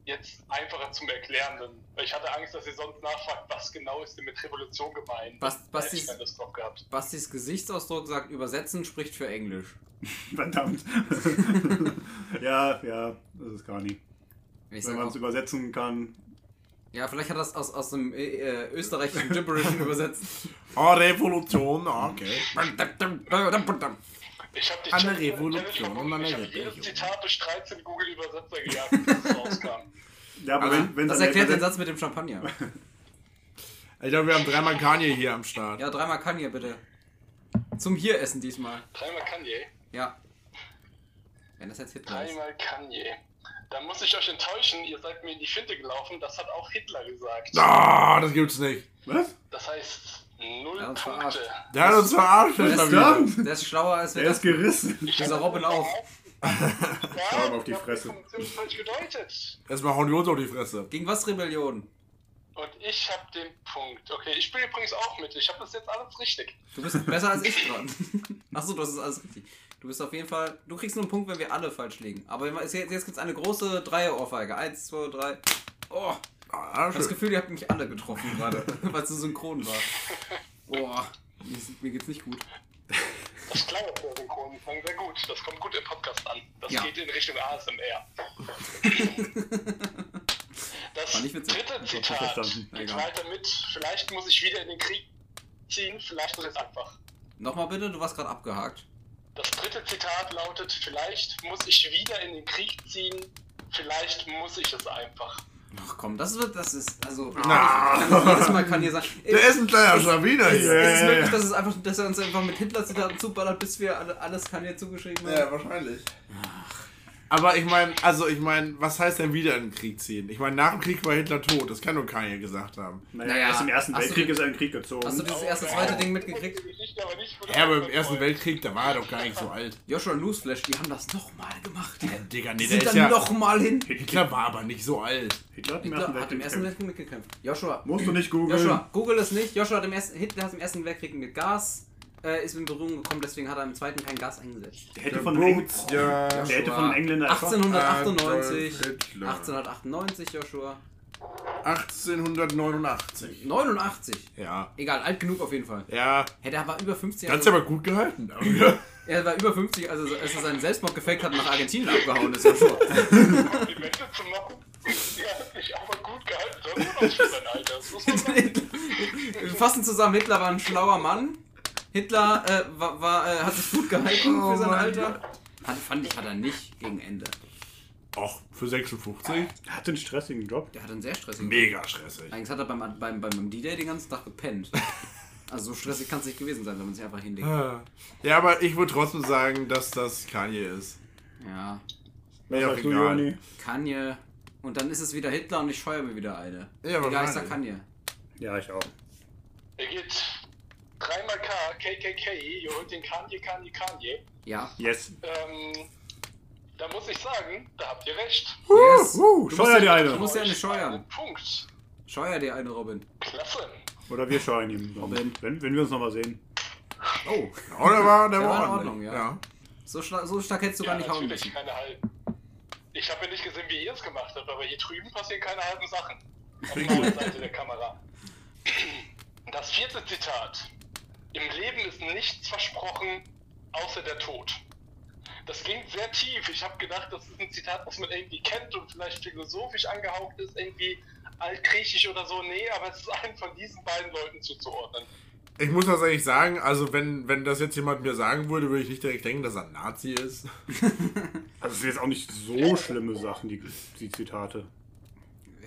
jetzt einfacher zum Erklären. Denn ich hatte Angst, dass ihr sonst nachfragt, was genau ist denn mit Revolution gemeint. Bas- Da Bastis-. Bastis Gesichtsausdruck sagt, übersetzen spricht für Englisch. Verdammt. ja, ja, das ist gar nicht. Ich Wenn man es übersetzen kann. ja, vielleicht hat er das aus, aus dem äh, äh, österreichischen Gibberischen übersetzt. Oh, Revolution, okay. Ich habe die Eine Challenge- Revolution und eine. Ich habe jedes. Zitat durch 13 Google-Übersetzer gejagt, bis es rauskam. Ja, aber Aber wenn, wenn das dann erklärt den Satz mit dem Champagner. Ich glaube, wir haben dreimal Kanye hier am Start. Ja, dreimal Kanye bitte. Zum hier essen diesmal. Dreimal Kanye. Ja. Wenn das jetzt Hitler ist. Dreimal Kanye. Dann muss ich euch enttäuschen, ihr seid mir in die Finte gelaufen, das hat auch Hitler gesagt. Ah, das gibt's nicht. Was? Das heißt, null Ja, uns Punkte. verarscht. Der hat uns verarscht. Der ist. Verdammt! der ist schlauer als wir Er ist das. gerissen. Dieser Robin auch. Schau mal auf die Fresse. Informationen falsch gedeutet. Erstmal hauen die uns auf die Fresse. Gegen was Rebellion? Und ich habe den Punkt. Okay, ich spiele übrigens auch mit. Ich habe das jetzt alles richtig. Du bist besser als ich dran. Achso, das ist alles richtig. Du bist auf jeden Fall. Du kriegst nur einen Punkt, wenn wir alle falsch liegen. Aber jetzt, jetzt gibt es eine große Dreier-Ohrfeige. Eins, zwei, drei. Oh, Ah, ich hab das. Gefühl, ihr habt mich alle getroffen gerade, weil es so synchron war. Boah, mir, geht's nicht gut. Das klang auf der Synchron sehr gut. Das kommt gut im Podcast an. Das Ja. geht in Richtung ASMR. Das War nicht witzig. dritte Zitat geht weiter mit. Vielleicht muss ich wieder in den Krieg ziehen. Vielleicht ist es einfach. Nochmal bitte, du warst gerade abgehakt. Das dritte Zitat lautet: Vielleicht muss ich wieder in den Krieg ziehen. Vielleicht muss ich es einfach. Ach komm, das wird, das ist, also, Ah. jedes Mal kann hier sein. Der ist ein kleiner Schlawiner hier. ist möglich, dass es einfach, dass er uns einfach mit Hitler-Zitaten zuballert, bis wir alle, alles kann hier zugeschrieben haben. Ja, wahrscheinlich. Aber ich meine, also ich meine, was heißt denn wieder in den Krieg ziehen? Ich meine, nach dem Krieg war Hitler tot, das kann doch keiner gesagt haben. Naja, Naja, erst im Ersten du Weltkrieg den- ist er in den Krieg gezogen. Hast du dieses erste, zweite Ding mitgekriegt? Ja, aber im. Ersten Weltkrieg, da war er doch gar nicht so alt. Joshua Newsflash, die haben das nochmal gemacht. Ja, Digga, nee, Die der sind ist dann ja... nochmal hin. Hitler war aber nicht so alt. Hitler hat im Hitler Ersten hat im Weltkrieg Ersten. Weltkrieg mitgekämpft. Joshua, Musst du nicht googeln. Joshua, google es nicht. Joshua hat im ersten, Hitler hat im Ersten Weltkrieg mit Gas, äh, ist in Berührung gekommen, deswegen hat er im zweiten kein Gas eingesetzt. Der hätte von Engl- ja. Der hätte von einfach- 1898. Adolf Hitler. 1898, Joshua. 1889. 89. Ja. Egal, alt genug auf jeden Fall. Ja, Hey, der war über 50 ganz aber gut gehalten. Aber, Er war über 50, als er, als er seinen Selbstmord gefaked hat und nach Argentinien abgehauen ist. Joshua. Komplimente zu machen. Ja, hat sich aber gut gehalten. Das ist sein Alter. Das muss man sagen. Wir fassen zusammen, Hitler war ein schlauer Mann. Hitler äh, war, war, äh, hat sich gut gehalten Oh für sein Alter. Hat, fand ich, hat er nicht gegen Ende. Och, für 56? Er hatte einen stressigen Job. Der hat einen sehr stressigen Mega stressig. Eigentlich hat er beim, beim, beim, beim D-Day den ganzen Tag gepennt. Also so stressig kann es nicht gewesen sein, wenn man sich einfach hinlegt. Ja, aber ich würde trotzdem sagen, dass das Kanye ist. Ja, Mir auch sagst du, egal. Joni? Kanye. Und dann ist es wieder Hitler und ich scheue mir wieder eine. Ja, Egal, ich sag. Kanye. Ja, ich auch. Er geht dreimal K, KKK, ihr holt den Kanye, Kanye, Kanye. Ja. Yes. Ähm, da muss ich sagen, da habt ihr recht. Yes. Uh, Scheuer dir ja- eine. Du musst ja eine scheuern. Punkt. Scheuer dir eine, Robin. Klasse. Oder wir scheuen ihm. Robin. Wenn, wenn wir uns nochmal sehen. Oh, Oder war der, Der war in. Ordnung, ja. so, schla- so stark hättest du gar nicht hauen müssen. keine halben. Ich habe ja nicht gesehen, wie ihr es gemacht habt, aber hier drüben passieren keine halben Sachen. Auf meiner Seite der Kamera. Das vierte Zitat. Im Leben ist nichts versprochen, außer der Tod. Das klingt sehr tief. Ich habe gedacht, das ist ein Zitat, was man irgendwie kennt und vielleicht philosophisch angehaucht ist, irgendwie altgriechisch oder so. Nee, aber es ist einem von diesen beiden Leuten zuzuordnen. Ich muss tatsächlich sagen, also wenn, wenn das jetzt jemand mir sagen würde, würde ich nicht direkt denken, dass er ein Nazi ist. Also es sind jetzt auch nicht so schlimme Sachen, die, die Zitate.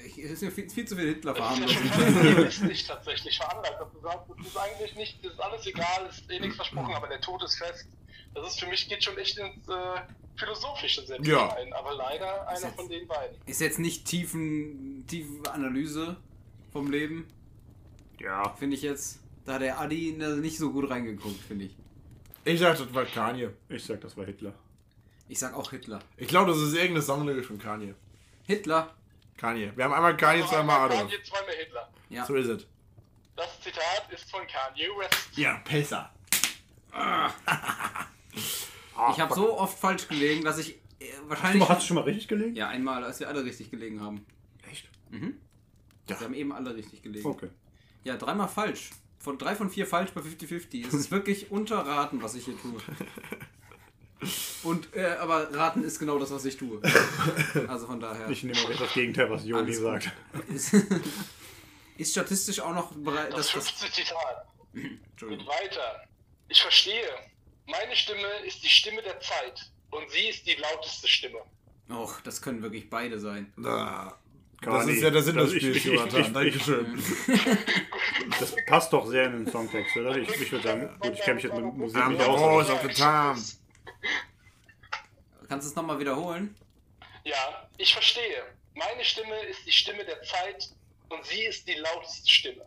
Ich, es ist mir viel, viel zu viel Hitler Das ist ja realistisch tatsächlich veranlagt, dass du sagst, das ist eigentlich nicht, das ist alles egal, es ist eh nichts versprochen, aber der Tod ist fest. Das ist für mich geht schon echt ins äh, Philosophische selbst Ja. rein, aber leider einer jetzt- von den beiden. Ist jetzt nicht tiefen, tiefe Analyse vom Leben, Ja. finde ich jetzt. Da hat der Adi nicht so gut reingeguckt, finde ich. Ich dachte, das war Kanye. Ich sag, das war Hitler. Ich sag auch Hitler. Ich glaube, das ist irgendeine Songlyrics von Kanye. Hitler. Kanye. Wir haben einmal Kanye, zweimal Adolf. Kanye, zweimal Hitler. Ja. So ist es. Das Zitat ist von Kanye West. Ja, besser. Ich habe so oft falsch gelegen, dass ich äh, Hast du, wahrscheinlich. mal, hast du schon mal richtig gelegen? Ja, einmal, als wir alle richtig gelegen haben. Echt? Mhm. Ja. Wir haben eben alle richtig gelegen. Okay. Ja, dreimal falsch. Von drei von vier falsch bei 50-50. Es ist wirklich unterraten, was ich hier tue. Und, äh, aber raten ist genau das, was ich tue. Also von daher. Ich nehme auch jetzt das Gegenteil, was gut. sagt. Ist, ist statistisch auch noch bereit. Das Das, das, fünfte Zitat geht weiter. Ich verstehe. Meine Stimme ist die Stimme der Zeit und sie ist die lauteste Stimme. Och, das können wirklich beide sein. Da. Das ist ja der Sinn Das- des Spiels, Jonathan. Dankeschön. Das passt doch sehr in den Songtext, oder? Ich, ich würde sagen, gut, ich kenne mich jetzt mit Musik nicht aus. voice Kannst du es nochmal wiederholen? Ja, ich verstehe. Meine Stimme ist die Stimme der Zeit und sie ist die lauteste Stimme.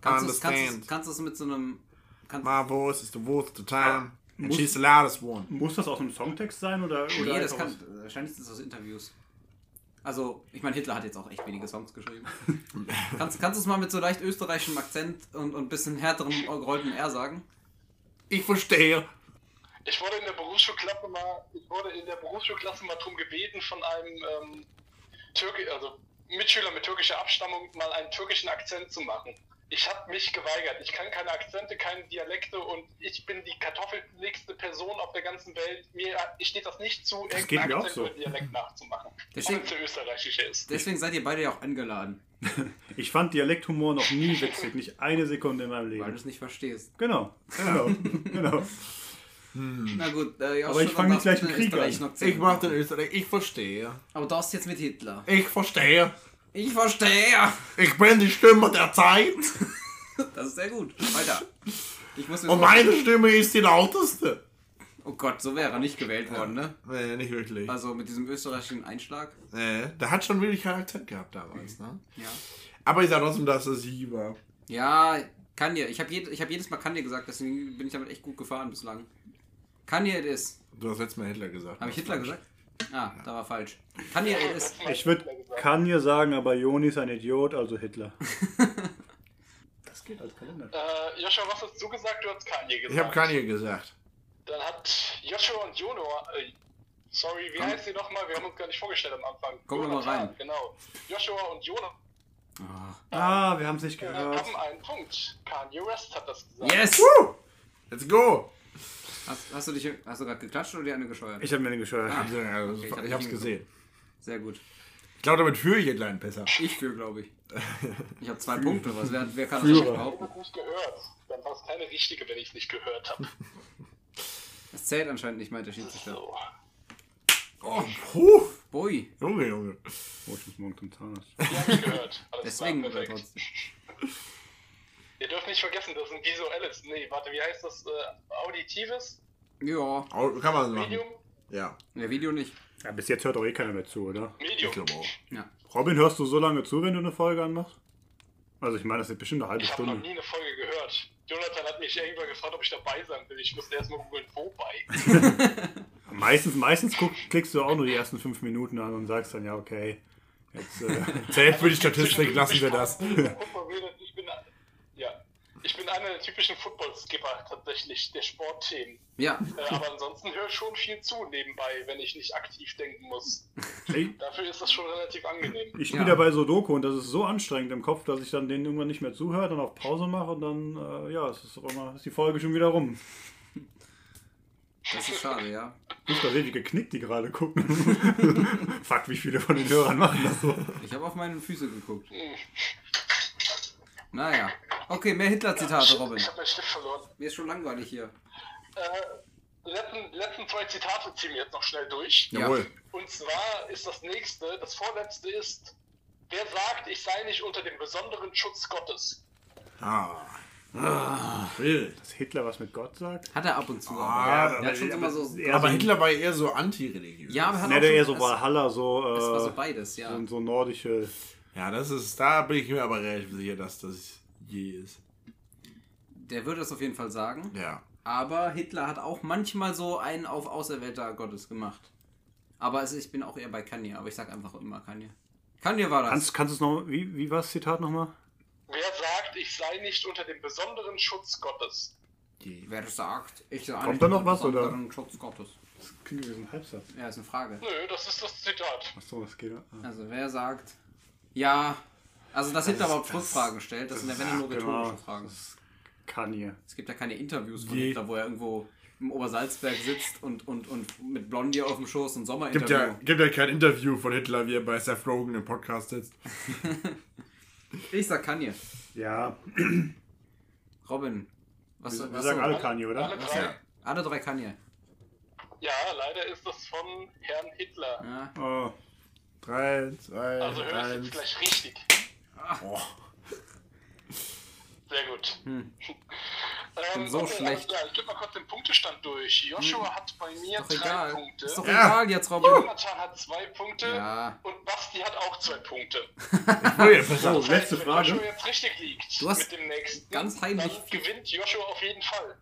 Kannst du es kannst kannst du's mit so einem. Kannst, My voice is the voice of the time. Muss, She's the loudest one. muss das aus einem Songtext sein oder, oder Nee, das kann. Wahrscheinlich ist das aus Interviews. Also, ich meine, Hitler hat jetzt auch echt wenige Songs geschrieben. kannst, kannst du es mal mit so leicht österreichischem Akzent und, und bisschen härterem gerollten R sagen? Ich verstehe. Ich wurde in der Berufsschulklasse mal, ich wurde in der Berufsschulklasse mal drum gebeten, von einem ähm, Türki also Mitschüler mit türkischer Abstammung mal einen türkischen Akzent zu machen. Ich habe mich geweigert. Ich kann keine Akzente, keine Dialekte und ich bin die kartoffelnächste Person auf der ganzen Welt. Mir steht das nicht zu, geht irgendeinen mir auch Akzent so. oder Dialekt nachzumachen. Deswegen- der österreichische ist. Deswegen seid ihr beide ja auch eingeladen, Ich fand Dialekthumor noch nie witzig, nicht eine Sekunde in meinem weil du Leben. es nicht verstehst. Genau, genau, genau. Na gut, äh, ja, Aber ich schon, fang dann nicht gleich einen Krieg an. Ich mach machen. den Österreich. Ich verstehe. Aber das jetzt mit Hitler. Ich verstehe. Ich verstehe! Ich bin die Stimme der Zeit. Das ist sehr gut. Weiter. Ich muss mir Und meine Stimme ist die lauteste. Oh Gott, so wäre er nicht gewählt worden, ne? Nee, nicht wirklich. Also mit diesem österreichischen Einschlag. Nee, der hat schon wirklich keinen Akzent gehabt damals, ne? Ja. Aber ich sag trotzdem, dass es sie war. Ja, kann dir. Ich habe jed ich hab jedes Mal kann dir gesagt, deswegen bin ich damit echt gut gefahren bislang. Kann dir it is. Du hast letztes Mal Hitler gesagt. Habe ich Hitler gesagt? Ah, da war falsch. Kann dir it is. Ich würde Kanye sagen, aber Joni ist ein Idiot, also Hitler. Das geht als Kalender. Äh, Joshua, was hast du gesagt? Du hast Kanye gesagt. Ich habe Kanye gesagt. Dann hat Joshua und Jono, äh, sorry, wie Komm. heißt sie nochmal? Wir haben uns gar nicht vorgestellt am Anfang. Komm doch mal rein. Genau. Joshua und Jono Ah. Ah, wir haben es nicht äh, gehört. haben einen Punkt. Kanye West hat das gesagt. Yes! Woo! Let's go! Hast, hast du dich hast du gerade geklatscht oder dir eine gescheuert? Ich habe mir den gescheuert. Ah. Okay, ich hab ich nicht hab's hingeguckt. gesehen. Sehr gut. Ich glaube, damit führe ich Hitler ein besser. Ich für, glaube ich. Ich habe zwei Punkte. Was, wer, wer kann das Ich behaupten? habe nicht gehört. Dann war es keine richtige, wenn ich es nicht gehört habe. Das zählt anscheinend nicht, meint der Schiedsrichter. So. Oh, puh. Boi. Junge, Junge. Oh, ich muss morgen zum Zahnarzt. Habe ich gehört. Alles Deswegen wird er trotzdem. Ihr dürft nicht vergessen, das ist ein visuelles. Nee, warte, wie heißt das? Äh, auditives Ja, Au- Kann man so machen. Medium? Ja, in der Video nicht. Ja, bis jetzt hört doch eh keiner mehr zu, oder? ich Medium. glaube auch. Ja. Robin, hörst du so lange zu, wenn du eine Folge anmachst? Also ich meine, das ist bestimmt eine halbe Ich habe noch Stunde. nie eine Folge gehört. Jonathan hat mich irgendwann gefragt, ob ich dabei sein will. Ich musste erstmal googeln, wobei. Meistens, meistens guck, klickst du auch nur die ersten fünf Minuten an und sagst dann, ja, okay. Jetzt, äh, Zählt für die Statistik, lassen wir das. Ich bin, ja, ich bin einer der typischen Football-Skipper tatsächlich, der Sportthemen. Ja, Äh, aber ansonsten höre ich schon viel zu nebenbei, wenn ich nicht aktiv denken muss. Dafür ist das schon relativ angenehm. ich spiele Ja. dabei Sudoku und das ist so anstrengend im Kopf, dass ich dann den irgendwann nicht mehr zuhöre, dann auf Pause mache und dann, äh, ja, es ist, einmal, ist die Folge schon wieder rum. das ist schade, ja. Ich muss mal sehen, wie geknickt die gerade gucken. Fuck, wie viele von den Hörern machen das so. Ich habe auf meine Füße geguckt. Naja. Okay, mehr Hitler-Zitate, Robin. Ich habe meinen Stift verloren. Mir ist schon langweilig hier. Äh, die letzten, letzten zwei Zitate ziehen wir jetzt noch schnell durch. Ja. Jawohl. Und zwar ist das nächste, das vorletzte ist, wer sagt, ich sei nicht unter dem besonderen Schutz Gottes? Ah. Wild. Dass Hitler was mit Gott sagt? Hat er ab und zu. Ah, aber. er hat schon immer so. Aber so, Hitler war eher so antireligiös. Ja, aber er hat Ne, auch der eher so Valhalla, so, Es war so äh, beides, ja. so, so nordische. Ja, das ist, da bin ich mir aber relativ sicher, dass das je ist. Der würde es auf jeden Fall sagen. Ja. Aber Hitler hat auch manchmal so einen auf Auserwählter Gottes gemacht. Aber es, ich bin auch eher bei Kanye, aber ich sag einfach immer Kanye. Kanye war das. Kannst, kannst du es noch, wie, wie war das Zitat nochmal? Wer sagt, ich sei nicht unter dem besonderen Schutz Gottes? Je. Wer das sagt, ich sage Kommt da noch was, oder? Schutz Gottes. Das klingt wie so ein Halbsatz. Ja, ist eine Frage. Nö, das ist das Zitat. Achso, das geht. Ah. Also wer sagt, ja, also dass Hitler überhaupt Rückfragen stellt, das sind ja wenn nur rhetorische Genau. Fragen. Kanye. Es gibt ja keine Interviews von Je. Hitler, wo er irgendwo im Obersalzberg sitzt und, und, und mit Blondie auf dem Schoß und Gibt Sommerinterview. ja, gibt ja kein Interview von Hitler, wie er bei Seth Rogen im Podcast sitzt. Ich sag Kanye. Ja, Robin. Was, wir, wir was sagen so? alle Kanye, oder? Alle drei. Ja. Alle drei Kanye. Ja, leider ist das von Herrn Hitler. Ja. Oh, Drei, zwei, Also hör ich eins. jetzt gleich richtig. Oh. Sehr gut. Hm. Ähm, so okay, schlecht. klar, ich gebe mal kurz den Punktestand durch. Joshua hat bei mir Doch drei egal. Punkte. Ist doch Ja. egal jetzt, Robin. Jonathan hat zwei Punkte. Ja. Und Basti hat auch zwei Punkte. Oh, ja, pass So, auf. letzte wenn Joshua Frage. jetzt richtig liegt Du hast mit dem nächsten, ganz heimlich dann gewinnt Joshua auf jeden Fall.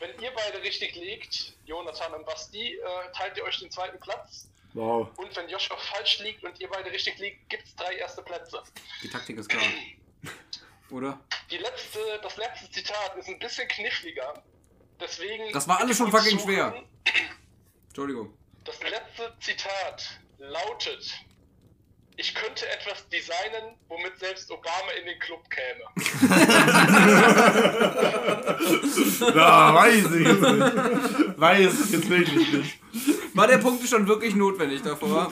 wenn ihr beide richtig liegt, Jonathan und Basti, äh, teilt ihr euch den zweiten Platz. Wow. Und wenn Joshua falsch liegt und ihr beide richtig liegt, gibt es drei erste Plätze. Die Taktik ist klar. Oder? Die letzte, das letzte Zitat ist ein bisschen kniffliger. Deswegen. Das war alles schon fucking schwer. Entschuldigung. Das letzte Zitat lautet: Ich könnte etwas designen, womit selbst Obama in den Club käme. Na, weiß ich jetzt nicht. Weiß ich jetzt wirklich nicht. War der Punkt schon wirklich notwendig davor?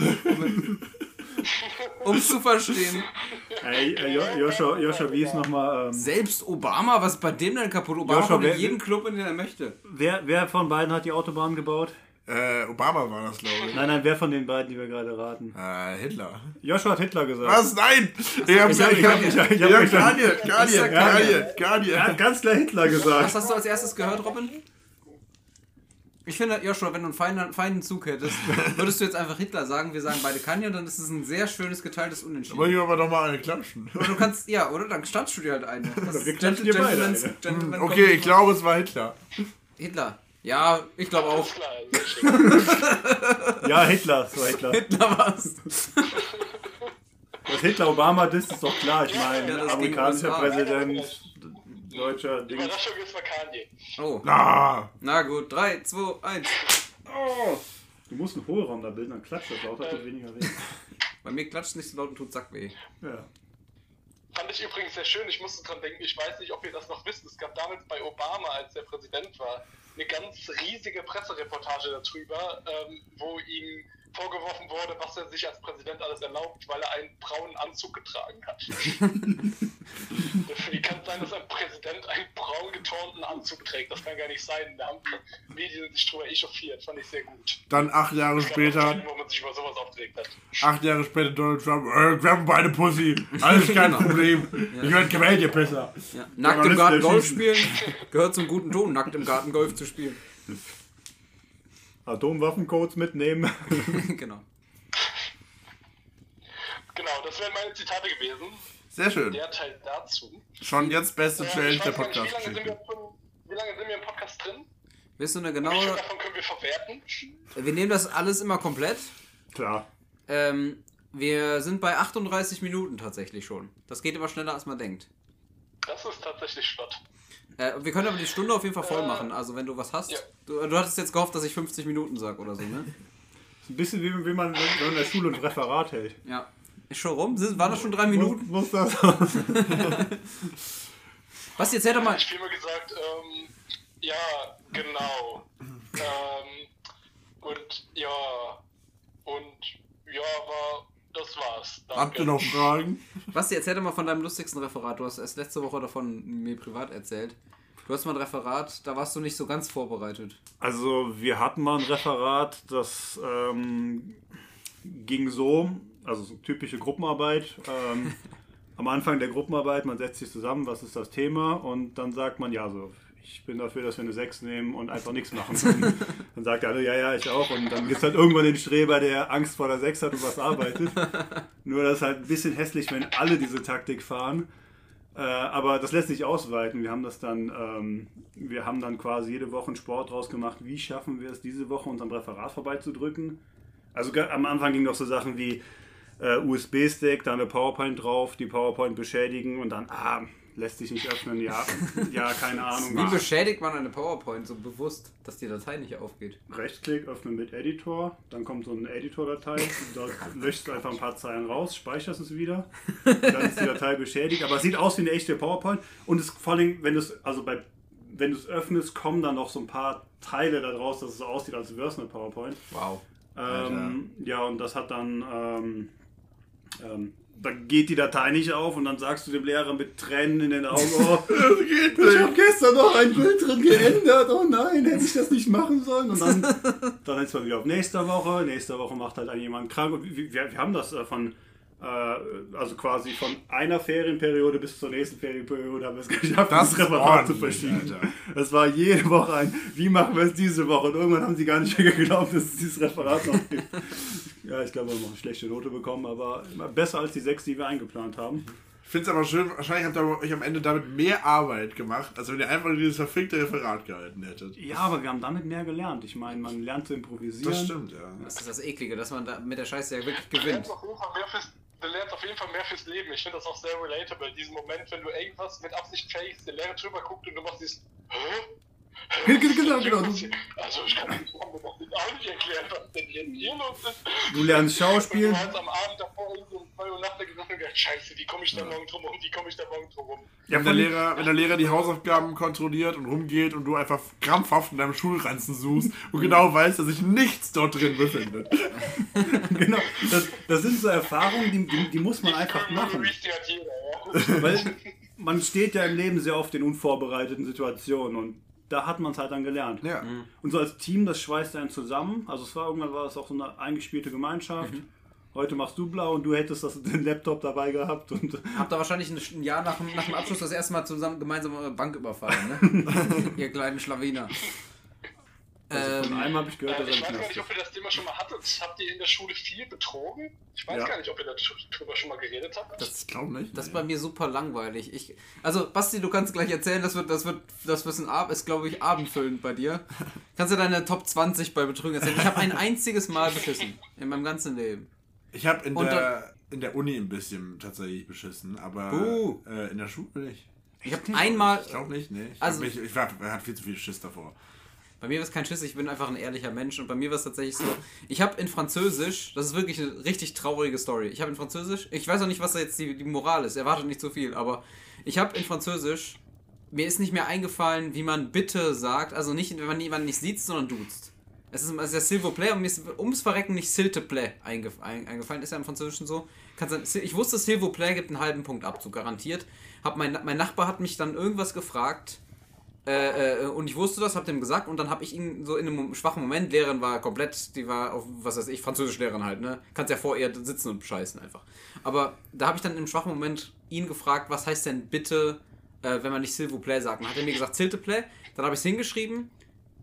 Um es zu verstehen. Ey, äh, Jo- Joshua, Joshua, wie ist nochmal. Ähm, Selbst Obama, was ist bei dem denn kaputt? Obama Joshua, kommt in wer- jeden Club, in den er möchte. wer, wer von beiden hat die Autobahn gebaut? Äh, Obama war das, glaube ich. Nein, nein, wer von den beiden, die wir gerade raten? Äh, Hitler. Joshua hat Hitler gesagt. Was? Nein! Ich hab, Ich hab- ich hab- ich hab- ich hab- ja, Kanye, Kanye, Kanye, Kanye. Er hat ganz klar Hitler Was gesagt. hast du als erstes gehört, Robin? Ich finde, Joshua, wenn du einen feinen, feinen Zug hättest, würdest du jetzt einfach Hitler sagen, wir sagen beide Kanye und dann ist es ein sehr schönes geteiltes Wollen Unentschieden. wir aber noch mal eine klatschen? Du kannst, ja, oder? Dann standst du dir halt eine. Das wir klatschen dir beide Gentleman's- Okay, ich glaube, es war Hitler. Hitler. Ja, ich glaube auch. Ja, Hitler, war Hitler. Hitler war's. Dass Hitler Obama ist, ist doch klar. Ich meine, Ja, das amerikanischer. Präsident, deutscher Ding. Überraschung ist Kanye. Oh, Ah, na gut. 3, 2, 1. Du musst einen Hohlraum da bilden, dann klatscht das lauter, tut weniger weh. Bei mir klatscht nicht so laut und tut Sack weh. Ja. Fand ich übrigens sehr schön. Ich musste dran denken, ich weiß nicht, ob ihr das noch wisst. Es gab damals bei Obama, als er Präsident war, eine ganz riesige Pressereportage darüber, ähm, wo ihm vorgeworfen wurde, was er sich als Präsident alles erlaubt, weil er einen braunen Anzug getragen hat. Wie kann es sein, dass ein Präsident einen braun getornten Anzug trägt? Das kann gar nicht sein. Da haben die Medien sich drüber echauffiert. Fand ich sehr gut. dann acht Jahre Ich später, ein, wo man sich über sowas aufgeregt hat. acht Jahre später Donald Trump, äh, wir haben beide Pussy, alles kein Problem. Ich werde gewählt, ihr Pisser. Ja. Nackt im Garten Golf spielen gehört zum guten Ton, nackt im Garten Golf zu spielen. Atomwaffencodes mitnehmen. genau. Genau, das wären meine Zitate gewesen. Sehr schön. Der Teil dazu. Schon jetzt beste Äh, Challenge der nicht, wie, lange wie lange sind wir im Podcast drin? Willst du eine Wie viel genaue. davon können wir verwerten? Wir nehmen das alles immer komplett. Klar. Ähm, wir sind bei 38 Minuten tatsächlich schon. Das geht immer schneller, als man denkt. Das ist tatsächlich flott. Äh, wir können aber die Stunde auf jeden Fall voll Äh, machen. Also wenn du was hast. ja. Du, du hattest jetzt gehofft, dass ich 50 Minuten sag oder so, ne? Ist ein bisschen wie, wie man wenn man in der Schule ein Referat hält. Ja. Ist schon rum? Sind, waren das schon drei Minuten? Muss, muss das Was jetzt hätte mal. Ich habe mir gesagt, ähm, ja, genau. ähm, und ja, und ja, war, das war's. Danke. Habt ihr noch Fragen? Was jetzt hätte mal von deinem lustigsten Referat. Du hast erst letzte Woche davon mir privat erzählt. Du hast mal ein Referat, da warst du nicht so ganz vorbereitet. Also wir hatten mal ein Referat, das ähm, ging so, also so typische Gruppenarbeit. Ähm, am Anfang der Gruppenarbeit, man setzt sich zusammen, was ist das Thema und dann sagt man, ja, so, ich bin dafür, dass wir eine 6 nehmen und einfach nichts machen. Und dann sagt der alle, ja, ja, ich auch. Und dann gibt es halt irgendwann den Streber, der Angst vor der 6 hat und was arbeitet. Nur das ist halt ein bisschen hässlich, wenn alle diese Taktik fahren. Äh, aber das lässt sich ausweiten. Wir haben das dann, ähm, wir haben dann quasi jede Woche einen Sport draus gemacht. Wie schaffen wir es, diese Woche unserem Referat vorbeizudrücken? Also am Anfang ging noch so Sachen wie äh, USB-Stick, da eine PowerPoint drauf, die PowerPoint beschädigen und dann, ah, lässt sich nicht öffnen, ja, ja, keine Ahnung. Wie beschädigt man eine PowerPoint so bewusst, dass die Datei nicht aufgeht? Rechtsklick, öffnen mit Editor, dann kommt so eine Editor-Datei, dort löscht du einfach ein paar Zeilen raus, speicherst es wieder, dann ist die Datei beschädigt, aber es sieht aus wie eine echte PowerPoint und es vor allem, wenn du es, also bei, wenn du es öffnest, kommen dann noch so ein paar Teile da draus, dass es so aussieht, als wäre es eine PowerPoint. Wow. Ähm, ja, und das hat dann, ähm, ähm, da geht die Datei nicht auf und dann sagst du dem Lehrer mit Tränen in den Augen, oh, ich habe gestern noch ein Bild drin geändert, oh nein, hätte ich das nicht machen sollen. Und dann, dann ist man wieder auf nächste Woche, nächste Woche macht halt dann jemand krank. Und wir, wir, wir haben das äh, von, also quasi von einer Ferienperiode bis zur nächsten Ferienperiode haben wir es geschafft, Das Referat zu verschieben. Es war jede Woche ein, wie machen wir es diese Woche? Und irgendwann haben sie gar nicht mehr geglaubt, dass es dieses Referat noch gibt. Ja, ich glaube, wir haben noch eine schlechte Note bekommen, aber immer besser als die sechs, die wir eingeplant haben. finde es aber schön, wahrscheinlich habt ihr euch am Ende damit mehr Arbeit gemacht, als wenn ihr einfach nur dieses verfickte Referat gehalten hättet. Ja, aber wir haben damit mehr gelernt. Ich meine, man lernt zu improvisieren. Das stimmt, ja. Das ist das Eklige, dass man da mit der Scheiße ja wirklich gewinnt. Du lernst auf jeden Fall mehr fürs Leben. Ich finde das auch sehr relatable, diesen Moment, wenn du irgendwas mit Absicht fakest, der Lehrer drüber guckt und du machst dieses Hä? Genau, genau. Also ich kann mir das auch nicht erklären, was denn jetzt hier los ist. Du lernst Schauspiel. Und du hast am Abend davor um 2 Uhr nachts und gedacht, scheiße, wie komme ich da morgen drum rum, wie komme ich da morgen drum rum. wenn, der Lehrer, wenn der Lehrer die Hausaufgaben kontrolliert und rumgeht und du einfach krampfhaft in deinem Schulranzen suchst und genau weißt, dass sich nichts dort drin befindet. Genau. Das, das sind so Erfahrungen, die, die, die muss man einfach machen. Jeder, ja. Weil man steht ja im Leben sehr oft in unvorbereiteten Situationen und da hat man es halt dann gelernt. Ja. Und so als Team, das schweißt einen zusammen. Also es war irgendwann war es auch so eine eingespielte Gemeinschaft. Heute machst du blau und du hättest das, den Laptop dabei gehabt und Habt ihr wahrscheinlich ein Jahr nach, dem- nach dem Abschluss das erste Mal zusammen gemeinsam eure Bank überfallen, ne? Ihr kleinen Schlawiner. Also von Ähm, einem habe ich gehört, Äh, dass ich er weiß nicht gar nicht, ob ihr das Thema schon mal hattet. Habt ihr in der Schule viel betrogen? Ich weiß Ja. gar nicht, ob ihr darüber schon mal geredet habt. Ich glaube nicht. Das ist bei mir super langweilig. Ich, also, Basti, du kannst gleich erzählen, das wird, das wird, das wird ein Ab, ist, glaube ich, abendfüllend bei dir. Kannst du deine Top 20 bei Betrügen erzählen? Ich habe ein einziges Mal beschissen. In meinem ganzen Leben. Ich habe in, der- in der Uni ein bisschen tatsächlich beschissen, aber Buh. äh, in der Schule nicht. Ich habe einmal. Ich glaube nicht, nee. Ich, Also- mich, ich war, er hat viel zu viel Schiss davor. Bei mir war es kein Schiss, ich bin einfach ein ehrlicher Mensch und bei mir war es tatsächlich so. Ich habe in Französisch, das ist wirklich eine richtig traurige Story. Ich habe in Französisch, ich weiß auch nicht, was da jetzt die, die Moral ist, erwartet nicht so viel, aber ich habe in Französisch, mir ist nicht mehr eingefallen, wie man bitte sagt, also nicht, wenn man jemanden nicht sieht, sondern duzt. Es ist, ja S'il vous plaît und mir ist ums Verrecken nicht S'il te plaît eingef ein, eingefallen, ist ja im Französischen so. Ich wusste, S'il vous gibt einen halben Punkt Abzug, garantiert. Hab mein, mein Nachbar hat mich dann irgendwas gefragt, äh, äh, und ich wusste das, hab dem gesagt und dann habe ich ihn so in einem schwachen Moment, Lehrerin war komplett, die war auf, was weiß ich, Französischlehrerin halt, ne? Kannst ja vor ihr sitzen und bescheißen einfach. Aber da habe ich dann im schwachen Moment ihn gefragt, was heißt denn bitte, äh, wenn man nicht S'il vous plaît sagt. Dann hat er mir gesagt, S'il te plaît, dann habe ich es hingeschrieben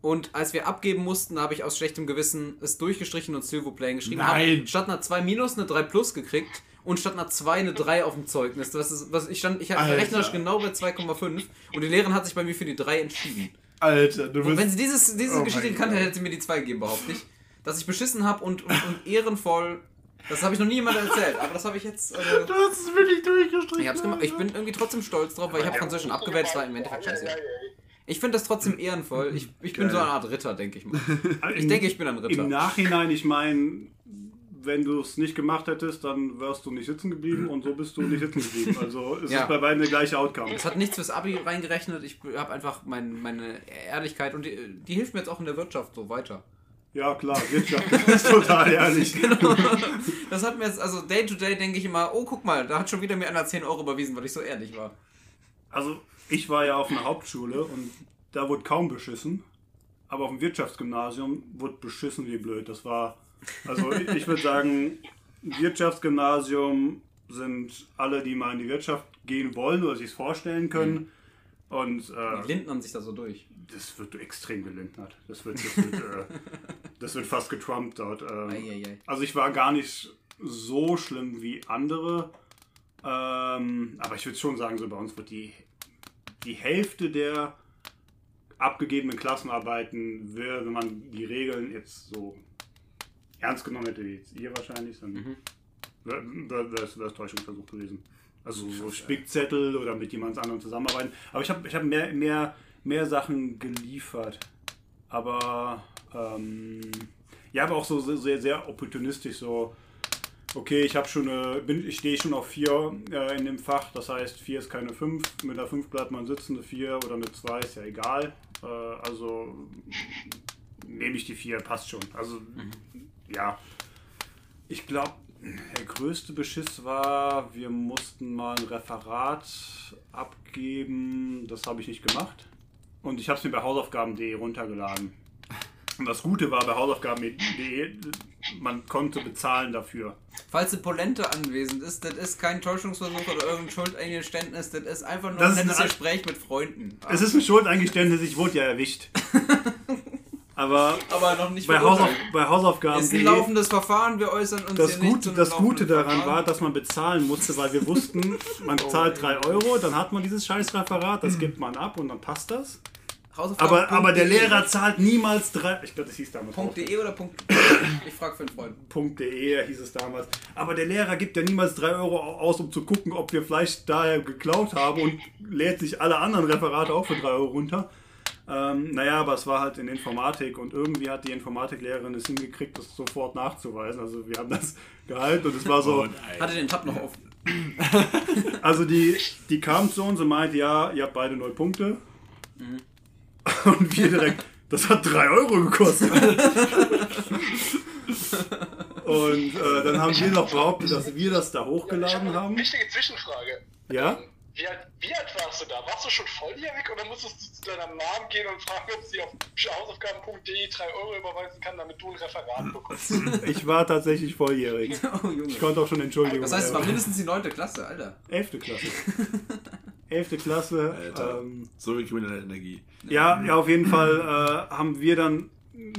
und als wir abgeben mussten, habe ich aus schlechtem Gewissen es durchgestrichen und S'il vous plaît geschrieben. Nein. Hab statt einer 2 minus eine 3 plus gekriegt und statt einer 2 eine 3 auf dem Zeugnis. Das ist, was ich stand, ich hatte Alter. rechnerisch genau bei 2,5 und die Lehrerin hat sich bei mir für die 3 entschieden. Alter, du Und wenn bist. sie dieses, diese Oh Geschichte gekannt hätte, hätte sie mir die 2 gegeben, behaupte ich. Dass ich beschissen habe und, und, und ehrenvoll. Das habe ich noch nie jemandem erzählt, aber das habe ich jetzt. Du Äh, hast es wirklich durchgestrichen. ich, hab's gemacht. ich bin irgendwie trotzdem stolz drauf, weil ich habe Französisch abgewählt, es war im Endeffekt scheiße. Ich finde das trotzdem ehrenvoll. Ich, ich bin so eine Art Ritter, denke ich mal. Ich denke, ich bin ein Im Ritter. Nachhinein, ich meine, wenn du es nicht gemacht hättest, dann wärst du nicht sitzen geblieben und so bist du nicht sitzen geblieben. Also es Ja. ist bei beiden der gleiche Outcome. Es hat nichts fürs Abi reingerechnet. Ich habe einfach mein, meine Ehrlichkeit und die, die hilft mir jetzt auch in der Wirtschaft so weiter. Ja klar, Wirtschaft ist total ehrlich. Das hat mir jetzt, also day to day denke ich immer, oh guck mal, da hat schon wieder mir einer 10 Euro überwiesen, weil ich so ehrlich war. Also ich war ja auf einer Hauptschule und da wurde kaum beschissen. Aber auf dem Wirtschaftsgymnasium wurde beschissen wie blöd. Das war, also ich, ich würde sagen, Wirtschaftsgymnasium sind alle, die mal in die Wirtschaft gehen wollen oder sich es vorstellen können. Und äh, Die lindnern sich da so durch. das wird extrem gelindert. Das wird, das wird, äh, das wird fast getrumpt dort. Ähm, Eieiei. also ich war gar nicht so schlimm wie andere. Ähm, aber ich würde schon sagen, so bei uns wird die, die Hälfte der abgegebenen Klassenarbeiten, wenn man die Regeln jetzt so ernst genommen hätte, wie jetzt ihr wahrscheinlich, dann wäre wär, wär, es Täuschungsversuch gewesen. Also so Spickzettel oder mit jemand anderem zusammenarbeiten. Aber ich habe ich hab mehr, mehr, mehr Sachen geliefert. Aber ähm, ja, aber auch so sehr, sehr, opportunistisch so. Okay, ich habe schon eine, bin, ich stehe schon auf 4 äh, in dem Fach, das heißt 4 ist keine 5, mit einer 5 bleibt man sitzen, eine 4 oder eine 2 ist ja egal. Äh, also nehme ich die 4, passt schon. Also ja, ich glaube, der größte Beschiss war, wir mussten mal ein Referat abgeben, das habe ich nicht gemacht. Und ich habe es mir bei hausaufgaben.de runtergeladen. Und das Gute war bei hausaufgaben.de, man konnte bezahlen dafür. Falls eine Polente anwesend ist, das ist kein Täuschungsversuch oder irgendein Schuldeingeständnis, das ist einfach nur Das ein nettes eine- Gespräch mit Freunden. Es ist ein Schuldeingeständnis, ich wurde ja erwischt. Aber Aber noch nicht bei, Hausauf bei Hausaufgaben. Ist ein laufendes Verfahren, wir äußern uns Das, hier nicht Gute, das Gute daran Verfahren. war, dass man bezahlen musste, weil wir wussten, man zahlt 3 Euro, dann hat man dieses scheiß Referat, das gibt man ab und dann passt das. Hausaufgaben Aber, aber der Punkt.de. Lehrer zahlt niemals 3 Ich glaube, das hieß damals. Punkt.de oder Punkt. Ich frage für einen Freund. Punkt.de hieß es damals. Aber der Lehrer gibt ja niemals 3 Euro aus, um zu gucken, ob wir vielleicht daher geklaut haben und lädt sich alle anderen Referate auch für 3 Euro runter. Ähm, naja, aber es war halt in Informatik und irgendwie hat die Informatiklehrerin es hingekriegt, das sofort nachzuweisen. Also wir haben das gehalten und es war so. Ey. Hatte den Tab noch auf. Also die, die kam zu uns und meinte, ja, ihr habt beide null Punkte. Und wir direkt, das hat 3 Euro gekostet. und äh, dann haben wir noch behauptet, dass wir das da Ich hochgeladen habe haben. eine wichtige Zwischenfrage. Ja? Wie alt, wie alt warst du da? Warst du schon volljährig oder musstest du zu deiner Mom gehen und fragen, ob sie auf hausaufgaben.de 3 Euro überweisen kann, damit du ein Referat bekommst? Ich war tatsächlich volljährig. Oh, Junge. Ich konnte auch schon Entschuldigung. Das heißt, es war mindestens die 9. Klasse, Alter. 11. Klasse. 11. Klasse. Alter. Ähm, So viel kriminelle Energie. ja, ja, auf jeden Fall äh, haben wir dann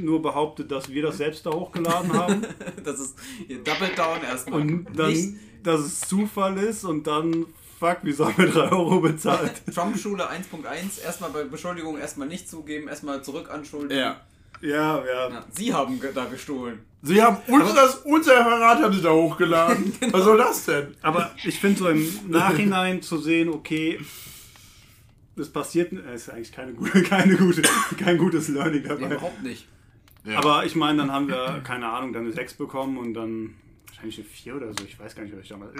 nur behauptet, dass wir das selbst da hochgeladen haben. Das ist Double Down erstmal. Und dann, Nicht dass es Zufall ist und dann, fuck, wieso haben wir 3 Euro bezahlt? Trump-Schule 1.1, erstmal bei Beschuldigung erstmal nicht zugeben, erstmal zurück anschuldigen. Ja. Ja, ja. Ja, Sie haben da gestohlen. Sie haben uns das, unser Referat haben sie da hochgeladen. Was soll das denn? Aber ich finde so im Nachhinein zu sehen, okay, das passiert, äh, ist eigentlich keine gute, keine gute, kein gutes Learning Nee, dabei. überhaupt nicht. Ja. Aber ich meine, dann haben wir, keine Ahnung, dann eine 6 bekommen und dann wahrscheinlich eine 4 oder so. Ich weiß gar nicht, was ich damals.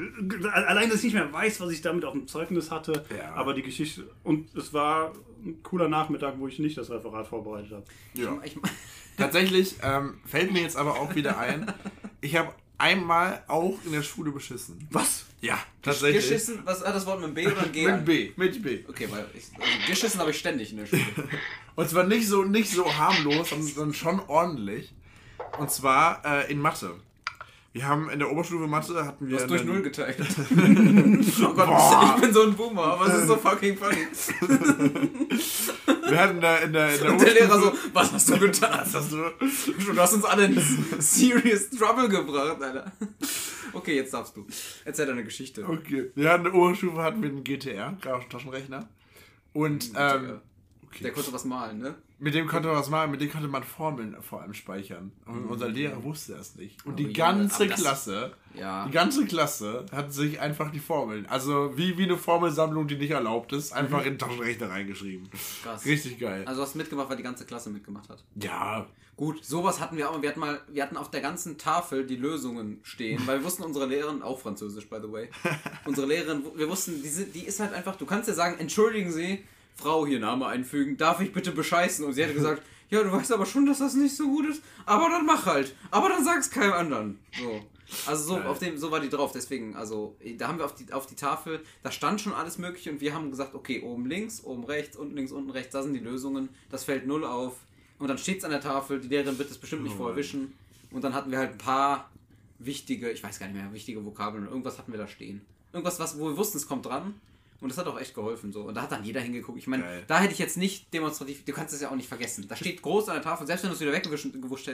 Allein, dass ich nicht mehr weiß, was ich damit auf dem Zeugnis hatte. Ja. Aber die Geschichte. Und es war ein cooler Nachmittag, wo ich nicht das Referat vorbereitet habe. Ja. Ich, Tatsächlich ähm, fällt mir jetzt aber auch wieder ein, ich habe einmal auch in der Schule beschissen. Was? Ja, tatsächlich. geschissen, was hat das Wort mit B oder ein G? Mit? B, mit B. Okay, weil ich, also geschissen habe ich ständig in der Schule. Und zwar nicht so, nicht so harmlos, sondern schon ordentlich. Und zwar äh, in Mathe. Wir haben in der Oberstufe Mathe hatten wir. Du hast durch Null geteilt. oh Gott, Boah. ich bin so ein Boomer, aber es ist so fucking funny. Wir hatten da in der, in der Und der Lehrer so, was hast du getan? Was hast du? Du hast uns alle in serious trouble gebracht, Alter. Okay, jetzt darfst du. Erzähl deine Geschichte. Okay. Wir hatten in der Oberstufe hatten wir einen GTR, grafischen Taschenrechner. Und ähm, Der konnte was malen, ne? Mit dem konnte man was machen, mit dem konnte man Formeln vor allem speichern. Und unser Lehrer wusste es nicht. Und Oh, die ganze das- Klasse, Ja. die ganze Klasse hat sich einfach die Formeln, also wie, wie eine Formelsammlung, die nicht erlaubt ist, einfach in den Taschenrechner reingeschrieben. Krass. Richtig geil. Also hast du mitgemacht, weil die ganze Klasse mitgemacht hat. Ja, Gut, sowas hatten wir auch. Wir hatten mal, wir hatten auf der ganzen Tafel die Lösungen stehen, weil wir wussten, unsere Lehrerin, auch Französisch, by the way, unsere Lehrerin, wir wussten, die, die ist halt einfach, du kannst ja sagen, entschuldigen Sie, Frau, hier Name einfügen, darf ich bitte bescheißen? Und sie hätte gesagt, ja, du weißt aber schon, dass das nicht so gut ist, aber dann mach halt. Aber dann sag's keinem anderen. So. Also so, auf dem, so war die drauf, deswegen, also da haben wir auf die, auf die Tafel, da stand schon alles mögliche und wir haben gesagt, okay, oben links, oben rechts, unten links, unten rechts, da sind die Lösungen, das fällt null auf. Und dann steht's an der Tafel, die Lehrerin wird es bestimmt nicht vorher wischen. Und dann hatten wir halt ein paar wichtige, ich weiß gar nicht mehr, wichtige Vokabeln, irgendwas hatten wir da stehen. Irgendwas, was, wo wir wussten, es kommt dran. Und das hat auch echt geholfen so. Und da hat dann jeder hingeguckt. Ich meine, Geil. da hätte ich jetzt nicht demonstrativ, du kannst es ja auch nicht vergessen. Da steht groß an der Tafel, selbst wenn du es wieder weggewischen, gewuscht,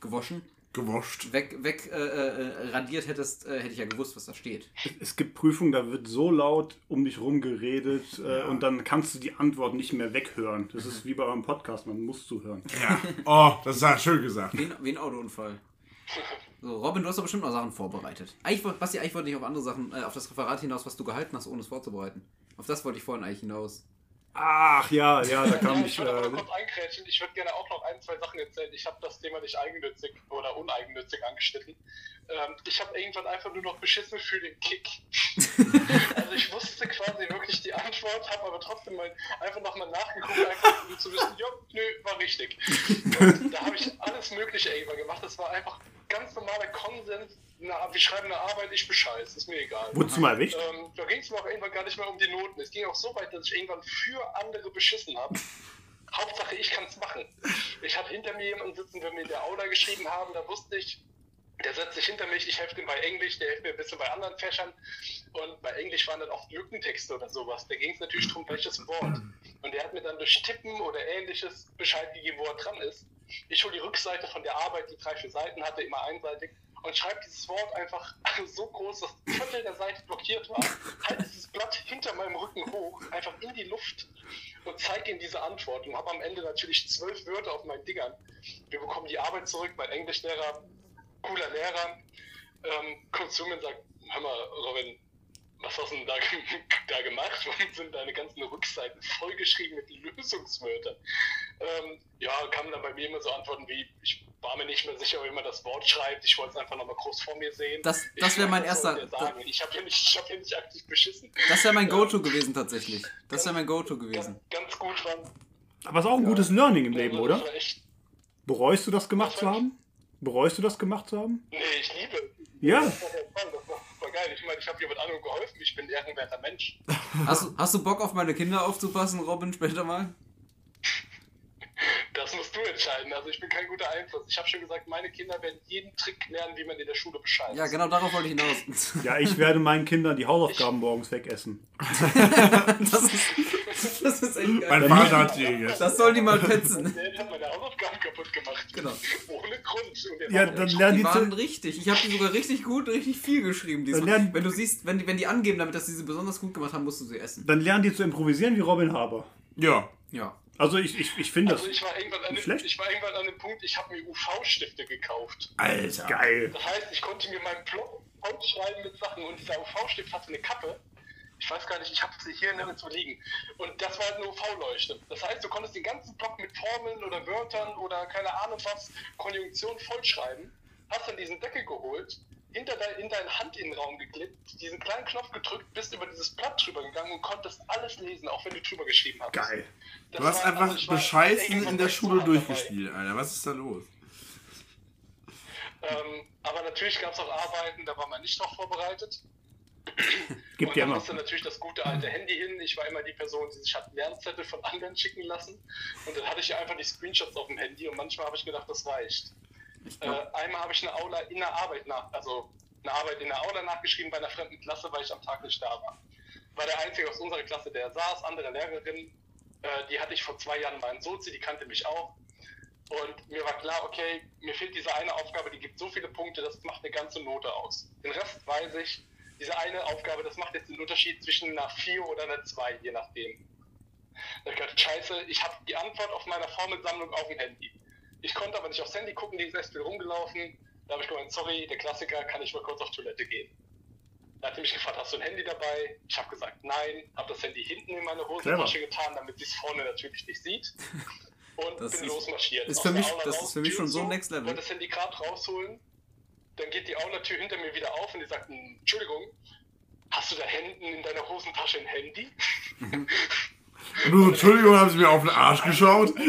gewaschen, gewoscht. weg, weg äh, äh, radiert hättest, äh, hätte ich ja gewusst, was da steht. Es gibt Prüfungen, da wird so laut um dich rum geredet äh, und dann kannst du die Antwort nicht mehr weghören. Das ist wie bei eurem Podcast, man muss zuhören. Ja. Oh, das ist schön gesagt. Wie ein, wie ein Autounfall. Robin, du hast doch bestimmt noch Sachen vorbereitet. Eigentlich, Basti, eigentlich wollte ich auf andere Sachen, äh, auf das Referat hinaus, was du gehalten hast, ohne es vorzubereiten. Auf das wollte ich vorhin eigentlich hinaus. Ach ja, ja, da kam ich ich. würde Äh, nur kurz einkrätschen. Ich würde gerne auch noch ein, zwei Sachen erzählen. Ich habe das Thema nicht eigennützig oder uneigennützig angeschnitten. Ähm, ich habe irgendwann einfach nur noch beschissen für den Kick. also ich wusste quasi wirklich die Antwort, habe aber trotzdem mal einfach nochmal nachgeguckt, einfach um zu wissen, ja, nö, war richtig. Und da habe ich alles Mögliche irgendwann gemacht. Das war einfach ganz normaler Konsens. Na, wir schreiben eine Arbeit, ich bescheiß, ist mir egal. du mal erwischt? Ähm, da ging es mir auch irgendwann gar nicht mehr um die Noten. Es ging auch so weit, dass ich irgendwann für andere beschissen habe. Hauptsache, ich kann es machen. Ich hatte hinter mir jemanden sitzen, wenn wir in der Aula geschrieben haben, da wusste ich, der setzt sich hinter mich, ich helfe ihm bei Englisch, der hilft mir ein bisschen bei anderen Fächern. Und bei Englisch waren dann oft Lückentexte oder sowas. Da ging es natürlich darum, welches Wort. Und der hat mir dann durch Tippen oder ähnliches Bescheid gegeben, wo er dran ist. Ich hole die Rückseite von der Arbeit, die drei, vier Seiten hatte, immer einseitig und schreibe dieses Wort einfach so groß, dass ein Viertel der Seite blockiert war. Halte dieses Blatt hinter meinem Rücken hoch, einfach in die Luft und zeige ihm diese Antwort und habe am Ende natürlich zwölf Wörter auf meinen Dingern. Wir bekommen die Arbeit zurück, mein Englischlehrer, cooler Lehrer, ähm, kommt zu mir und sagt, hör mal, Robin, was hast du denn da, da gemacht? Warum sind deine ganzen Rückseiten vollgeschrieben mit Lösungswörtern? Ähm, ja, kamen dann bei mir immer so Antworten wie, ich war mir nicht mehr sicher, wie man das Wort schreibt, ich wollte es einfach nochmal groß vor mir sehen. Das, das wäre mein erster. Ich habe hier, nicht- ich hab hier nicht aktiv beschissen. Das wäre mein Go-To gewesen tatsächlich. Das wäre mein Go-To Ganz, gewesen. ganz gut war. Aber ist auch ein gutes Learning im Leben, das oder? Bereust du das gemacht zu haben? Bereust du das gemacht zu haben? nee, ich liebe. Ja. Das das super geil. Ich meine, ich habe jemand anderem geholfen, ich bin ehrenwerter Mensch. Hast, du- hast du Bock auf meine Kinder aufzupassen, Robin, später mal? Das musst du entscheiden. Also ich bin kein guter Einfluss. Ich habe schon gesagt, meine Kinder werden jeden Trick lernen, wie man in der Schule bescheißt. Ja, genau darauf wollte ich hinaus. Ja, ich werde meinen Kindern die Hausaufgaben morgens wegessen. Das ist, das ist echt geil. Mein Vater hat die gegessen. Das sollen die mal petzen. Der hat meine Hausaufgaben kaputt gemacht. Genau. Ohne Grund. Ja, dann lernen Die die waren richtig. Ich habe die sogar richtig gut, richtig viel geschrieben. diesmal. Wenn du siehst, wenn die, wenn die angeben, damit dass sie sie besonders gut gemacht haben, musst du sie essen. dann lernen die zu improvisieren wie Robin Haber. Ja. Ja. Also ich, ich, ich finde das Also ich war, irgendwann an dem, ich war irgendwann an dem Punkt, ich habe mir UV-Stifte gekauft. Alter. geil. Das heißt, ich konnte mir meinen Blog ausschreiben mit Sachen und dieser UV-Stift hatte eine Kappe. Ich weiß gar nicht, ich habe sie hier nirgendwo liegen. Und das war halt eine UV-Leuchte. Das heißt, du konntest den ganzen Block mit Formeln oder Wörtern oder keine Ahnung was, Konjunktion vollschreiben, hast dann diesen Deckel geholt, hinter dein, in deinen Handinnenraum geklippt, diesen kleinen Knopf gedrückt, bist über dieses Blatt drüber gegangen und konntest alles lesen, auch wenn du drüber geschrieben hast. Geil. Das Du hast einfach also bescheißen in der Schule hart dabei. durchgespielt, Alter. Was ist da los? Ähm, aber natürlich gab es auch Arbeiten, da war man nicht drauf vorbereitet. Gibt und ja dann immer. musste natürlich das gute alte Handy hin. Ich war immer die Person, die sich hat Lernzettel von anderen schicken lassen. Und dann hatte ich ja einfach die Screenshots auf dem Handy und manchmal habe ich gedacht, das reicht. Äh, einmal habe ich eine Aula in der Arbeit nach, also eine Arbeit in der Aula nachgeschrieben bei einer fremden Klasse, weil ich am Tag nicht da war. War der einzige aus unserer Klasse, der saß, andere Lehrerin, äh, die hatte ich vor zwei Jahren mal in Sozi, die kannte mich auch. Und mir war klar, okay, mir fehlt diese eine Aufgabe, die gibt so viele Punkte, das macht eine ganze Note aus. Den Rest weiß ich, diese eine Aufgabe, das macht jetzt den Unterschied zwischen einer 4 oder einer 2, je nachdem. Da hab ich gedacht, scheiße, ich habe die Antwort auf meiner Formelsammlung auf dem Handy. Ich konnte aber nicht aufs Handy gucken, die ist erst wieder rumgelaufen. Da habe ich gemeint, sorry, der Klassiker, kann ich mal kurz auf Toilette gehen. Da hat sie mich gefragt, hast du ein Handy dabei? Ich habe gesagt, nein, habe das Handy hinten in meine Hosentasche getan, damit sie es vorne natürlich nicht sieht. Und Das bin ist- losmarschiert. ist für mich- das raus, ist für mich schon so zu, Next Level. Wollte das Handy gerade rausholen. Dann geht die Aula-Tür hinter mir wieder auf und die sagt, Entschuldigung, hast du da hinten in deiner Hosentasche ein Handy? Du, Entschuldigung, haben sie mir auf den Arsch geschaut?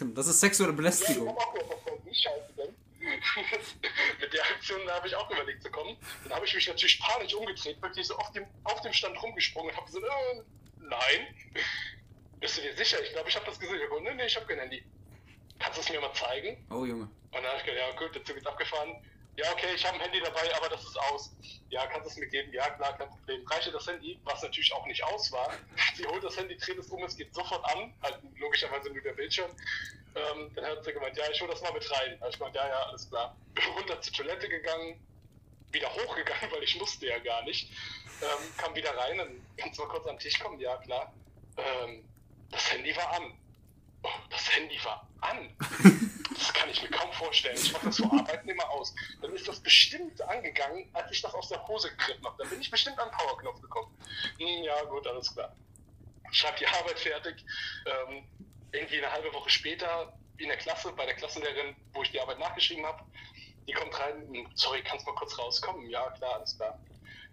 das ist sexuelle Belästigung. die Scheiße denn? Mit der Aktion habe ich auch überlegt zu kommen. Dann habe ich mich natürlich panisch umgedreht, wirklich so auf dem, auf dem Stand rumgesprungen und habe gesagt, äh, nein. Bist du dir sicher? Ich glaube, ich habe das gesehen. Ich hab gesagt, nee, nee, ich habe kein Handy. Kannst du es mir mal zeigen? Oh Junge. Und dann habe ich gedacht, ja gut, der Zug ist abgefahren. Ja, okay, ich habe ein Handy dabei, aber das ist aus. Ja, kannst du es mir geben? Ja, klar, kein Problem. Reiche das Handy, was natürlich auch nicht aus war. Sie holt das Handy, dreht es um, es geht sofort an. Halt logischerweise nur der Bildschirm. Ähm, dann hat sie gemeint, ja, ich hole das mal mit rein. Hab ich gemeint, ja, ja, alles klar. Runter zur Toilette gegangen, wieder hochgegangen, weil ich musste ja gar nicht. Ähm, kam wieder rein, dann kannst du mal kurz den Tisch kommen. Ja, klar. Ähm, das Handy war an. Oh, das Handy war an. Das kann ich mir kaum vorstellen. Ich mache das vor Arbeiten immer aus. Dann ist das bestimmt angegangen, als ich das aus der Hose gegriffen habe. Dann bin ich bestimmt an den Powerknopf gekommen. Hm, ja, gut, alles klar. Schreib die Arbeit fertig. Ähm, irgendwie eine halbe Woche später in der Klasse, bei der Klassenlehrerin, wo ich die Arbeit nachgeschrieben habe, die kommt rein, hm, sorry, kannst mal kurz rauskommen? Ja, klar, alles klar.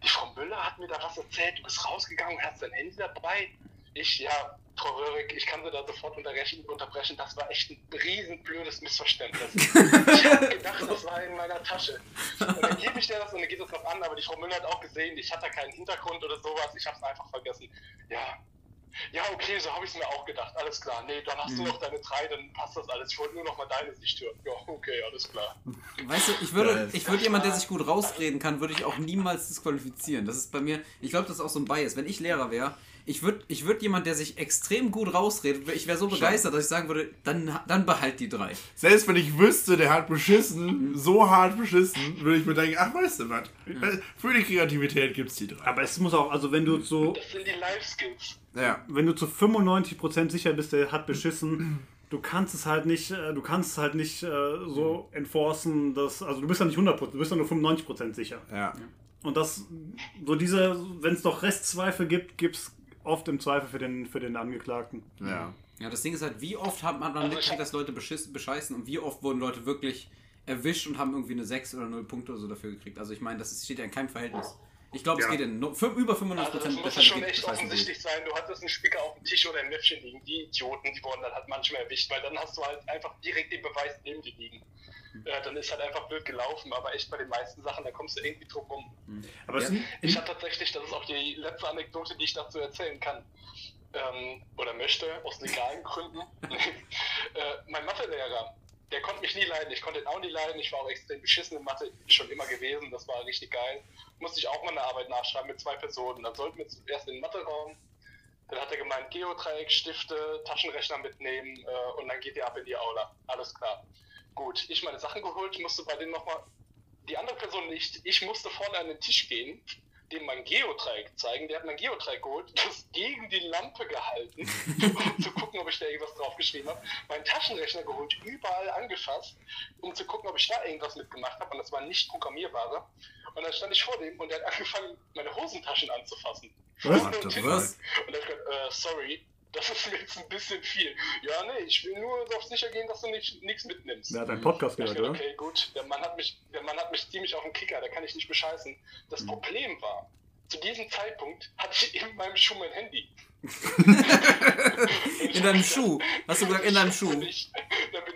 Die Frau Müller hat mir da was erzählt, du bist rausgegangen, hast dein Handy dabei. Ich, ja, Frau Röhrig, ich kann sie da sofort unterbrechen, unterbrechen. Das war echt ein riesen blödes Missverständnis. ich habe gedacht, das war in meiner Tasche. Und dann gebe ich dir das und dann geht es noch an, aber die Frau Müller hat auch gesehen, ich hatte keinen Hintergrund oder sowas, ich habe es einfach vergessen. Ja, Ja, okay, so habe ich es mir auch gedacht. Alles klar. Nee, dann hast du Mhm. noch deine drei, dann passt das alles. Ich wollte nur noch mal deine Sicht hören. Ja, okay, alles klar. Weißt du, ich würde, ich würde jemand, der sich gut rausreden kann, würde ich auch niemals disqualifizieren. Das ist bei mir, ich glaube, das ist auch so ein Bias. Wenn ich Lehrer wäre, ich würde, ich würde jemand, der sich extrem gut rausredet, ich wäre so begeistert, dass ich sagen würde, dann, dann behalt die drei. Selbst wenn ich wüsste, der hat beschissen, so hart beschissen, würde ich mir denken, ach, weißt du was? Für die Kreativität gibt's die drei. Aber es muss auch, also wenn du so, Das sind die Life-Skills. Ja. wenn du zu 95% sicher bist, der hat beschissen, du kannst es halt nicht, äh, du kannst es halt nicht äh, so enforcen, dass, also du bist ja nicht 100%, du bist ja nur 95% sicher. Ja. Und das, so diese, wenn es doch Restzweifel gibt, gibt es oft im Zweifel für den, für den Angeklagten. Ja. Ja, das Ding ist halt, wie oft hat man dann mitgekriegt, dass Leute beschiss, bescheißen und wie oft wurden Leute wirklich erwischt und haben irgendwie eine 6 oder 0 Punkte oder so dafür gekriegt. Also ich meine, das ist- steht ja in keinem Verhältnis. Ich glaube, es Ja. geht in no, für, über 95% Also das der muss schon echt offensichtlich sein. Du hattest einen Spicker auf dem Tisch oder im Näpfchen liegen. Die Idioten, die wurden dann halt manchmal erwischt, weil dann hast du halt einfach direkt den Beweis neben dir liegen. Äh, dann ist halt einfach blöd gelaufen, aber echt bei den meisten Sachen, da kommst du irgendwie drum rum. Aber es Ja. Ich habe tatsächlich, das ist auch die letzte Anekdote, die ich dazu erzählen kann. Ähm, oder möchte, aus legalen Gründen. äh, mein Mathelehrer, der konnte mich nie leiden. Ich konnte ihn auch nie leiden. Ich war auch extrem beschissen in Mathe, schon immer gewesen. Das war richtig geil. Musste ich auch mal eine Arbeit nachschreiben mit zwei Personen. Dann sollten wir zuerst in den Matheraum. Dann hat er gemeint, Geodreieck, Stifte, Taschenrechner mitnehmen äh, und dann geht ihr ab in die Aula. Alles klar. Gut, ich meine Sachen geholt, musste bei denen nochmal die andere Person nicht. Ich musste vorne an den Tisch gehen, dem mein Geodreieck zeigen. Der hat mein Geodreieck geholt, das gegen die Lampe gehalten, um zu gucken, ob ich da irgendwas draufgeschrieben habe. Meinen Taschenrechner geholt, überall angefasst, um zu gucken, ob ich da irgendwas mitgemacht habe. Und das war nicht programmierbare. Und dann stand ich vor dem und der hat angefangen, meine Hosentaschen anzufassen. Was? Und? Und er hat gesagt, äh, sorry, das ist mir jetzt ein bisschen viel. Ja, nee, ich will nur darauf sicher gehen, dass du nicht, nichts mitnimmst. der hat einen Podcast gehört, oder? okay, gut, der Mann, hat mich, der Mann hat mich ziemlich auf den Kicker, da kann ich nicht bescheißen. Das Mhm. Problem war, zu diesem Zeitpunkt hatte ich in meinem Schuh mein Handy. In deinem Schuh. Hast du gesagt, in deinem Schuh? Ich,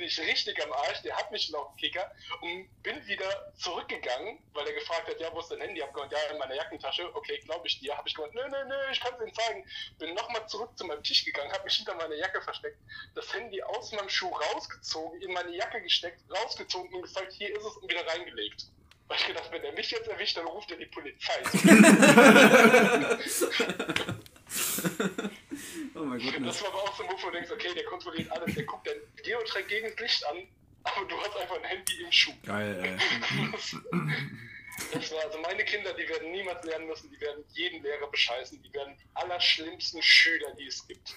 ich richtig am Arsch, der hat mich schon auf Kicker und bin wieder zurückgegangen, weil er gefragt hat, ja, wo ist dein Handy? Hab gesagt, ja, in meiner Jackentasche. Okay, glaube ich dir. Habe ich gesagt, nö, nö, nö, ich kann es Ihnen zeigen. Bin nochmal zurück zu meinem Tisch gegangen, habe mich hinter meine Jacke versteckt, das Handy aus meinem Schuh rausgezogen, in meine Jacke gesteckt, rausgezogen und gesagt, hier ist es und wieder reingelegt. Weil ich gedacht, wenn er mich jetzt erwischt, dann ruft er die Polizei. Oh mein Gott. Das war aber auch so ein Move, wo du denkst, okay, der kontrolliert alles, der guckt dein Geotrack gegen das Licht an, aber du hast einfach ein Handy im Schuh. Geil, ey. Das war also meine Kinder, die werden niemals lernen müssen, die werden jeden Lehrer bescheißen, die werden die allerschlimmsten Schüler, die es gibt.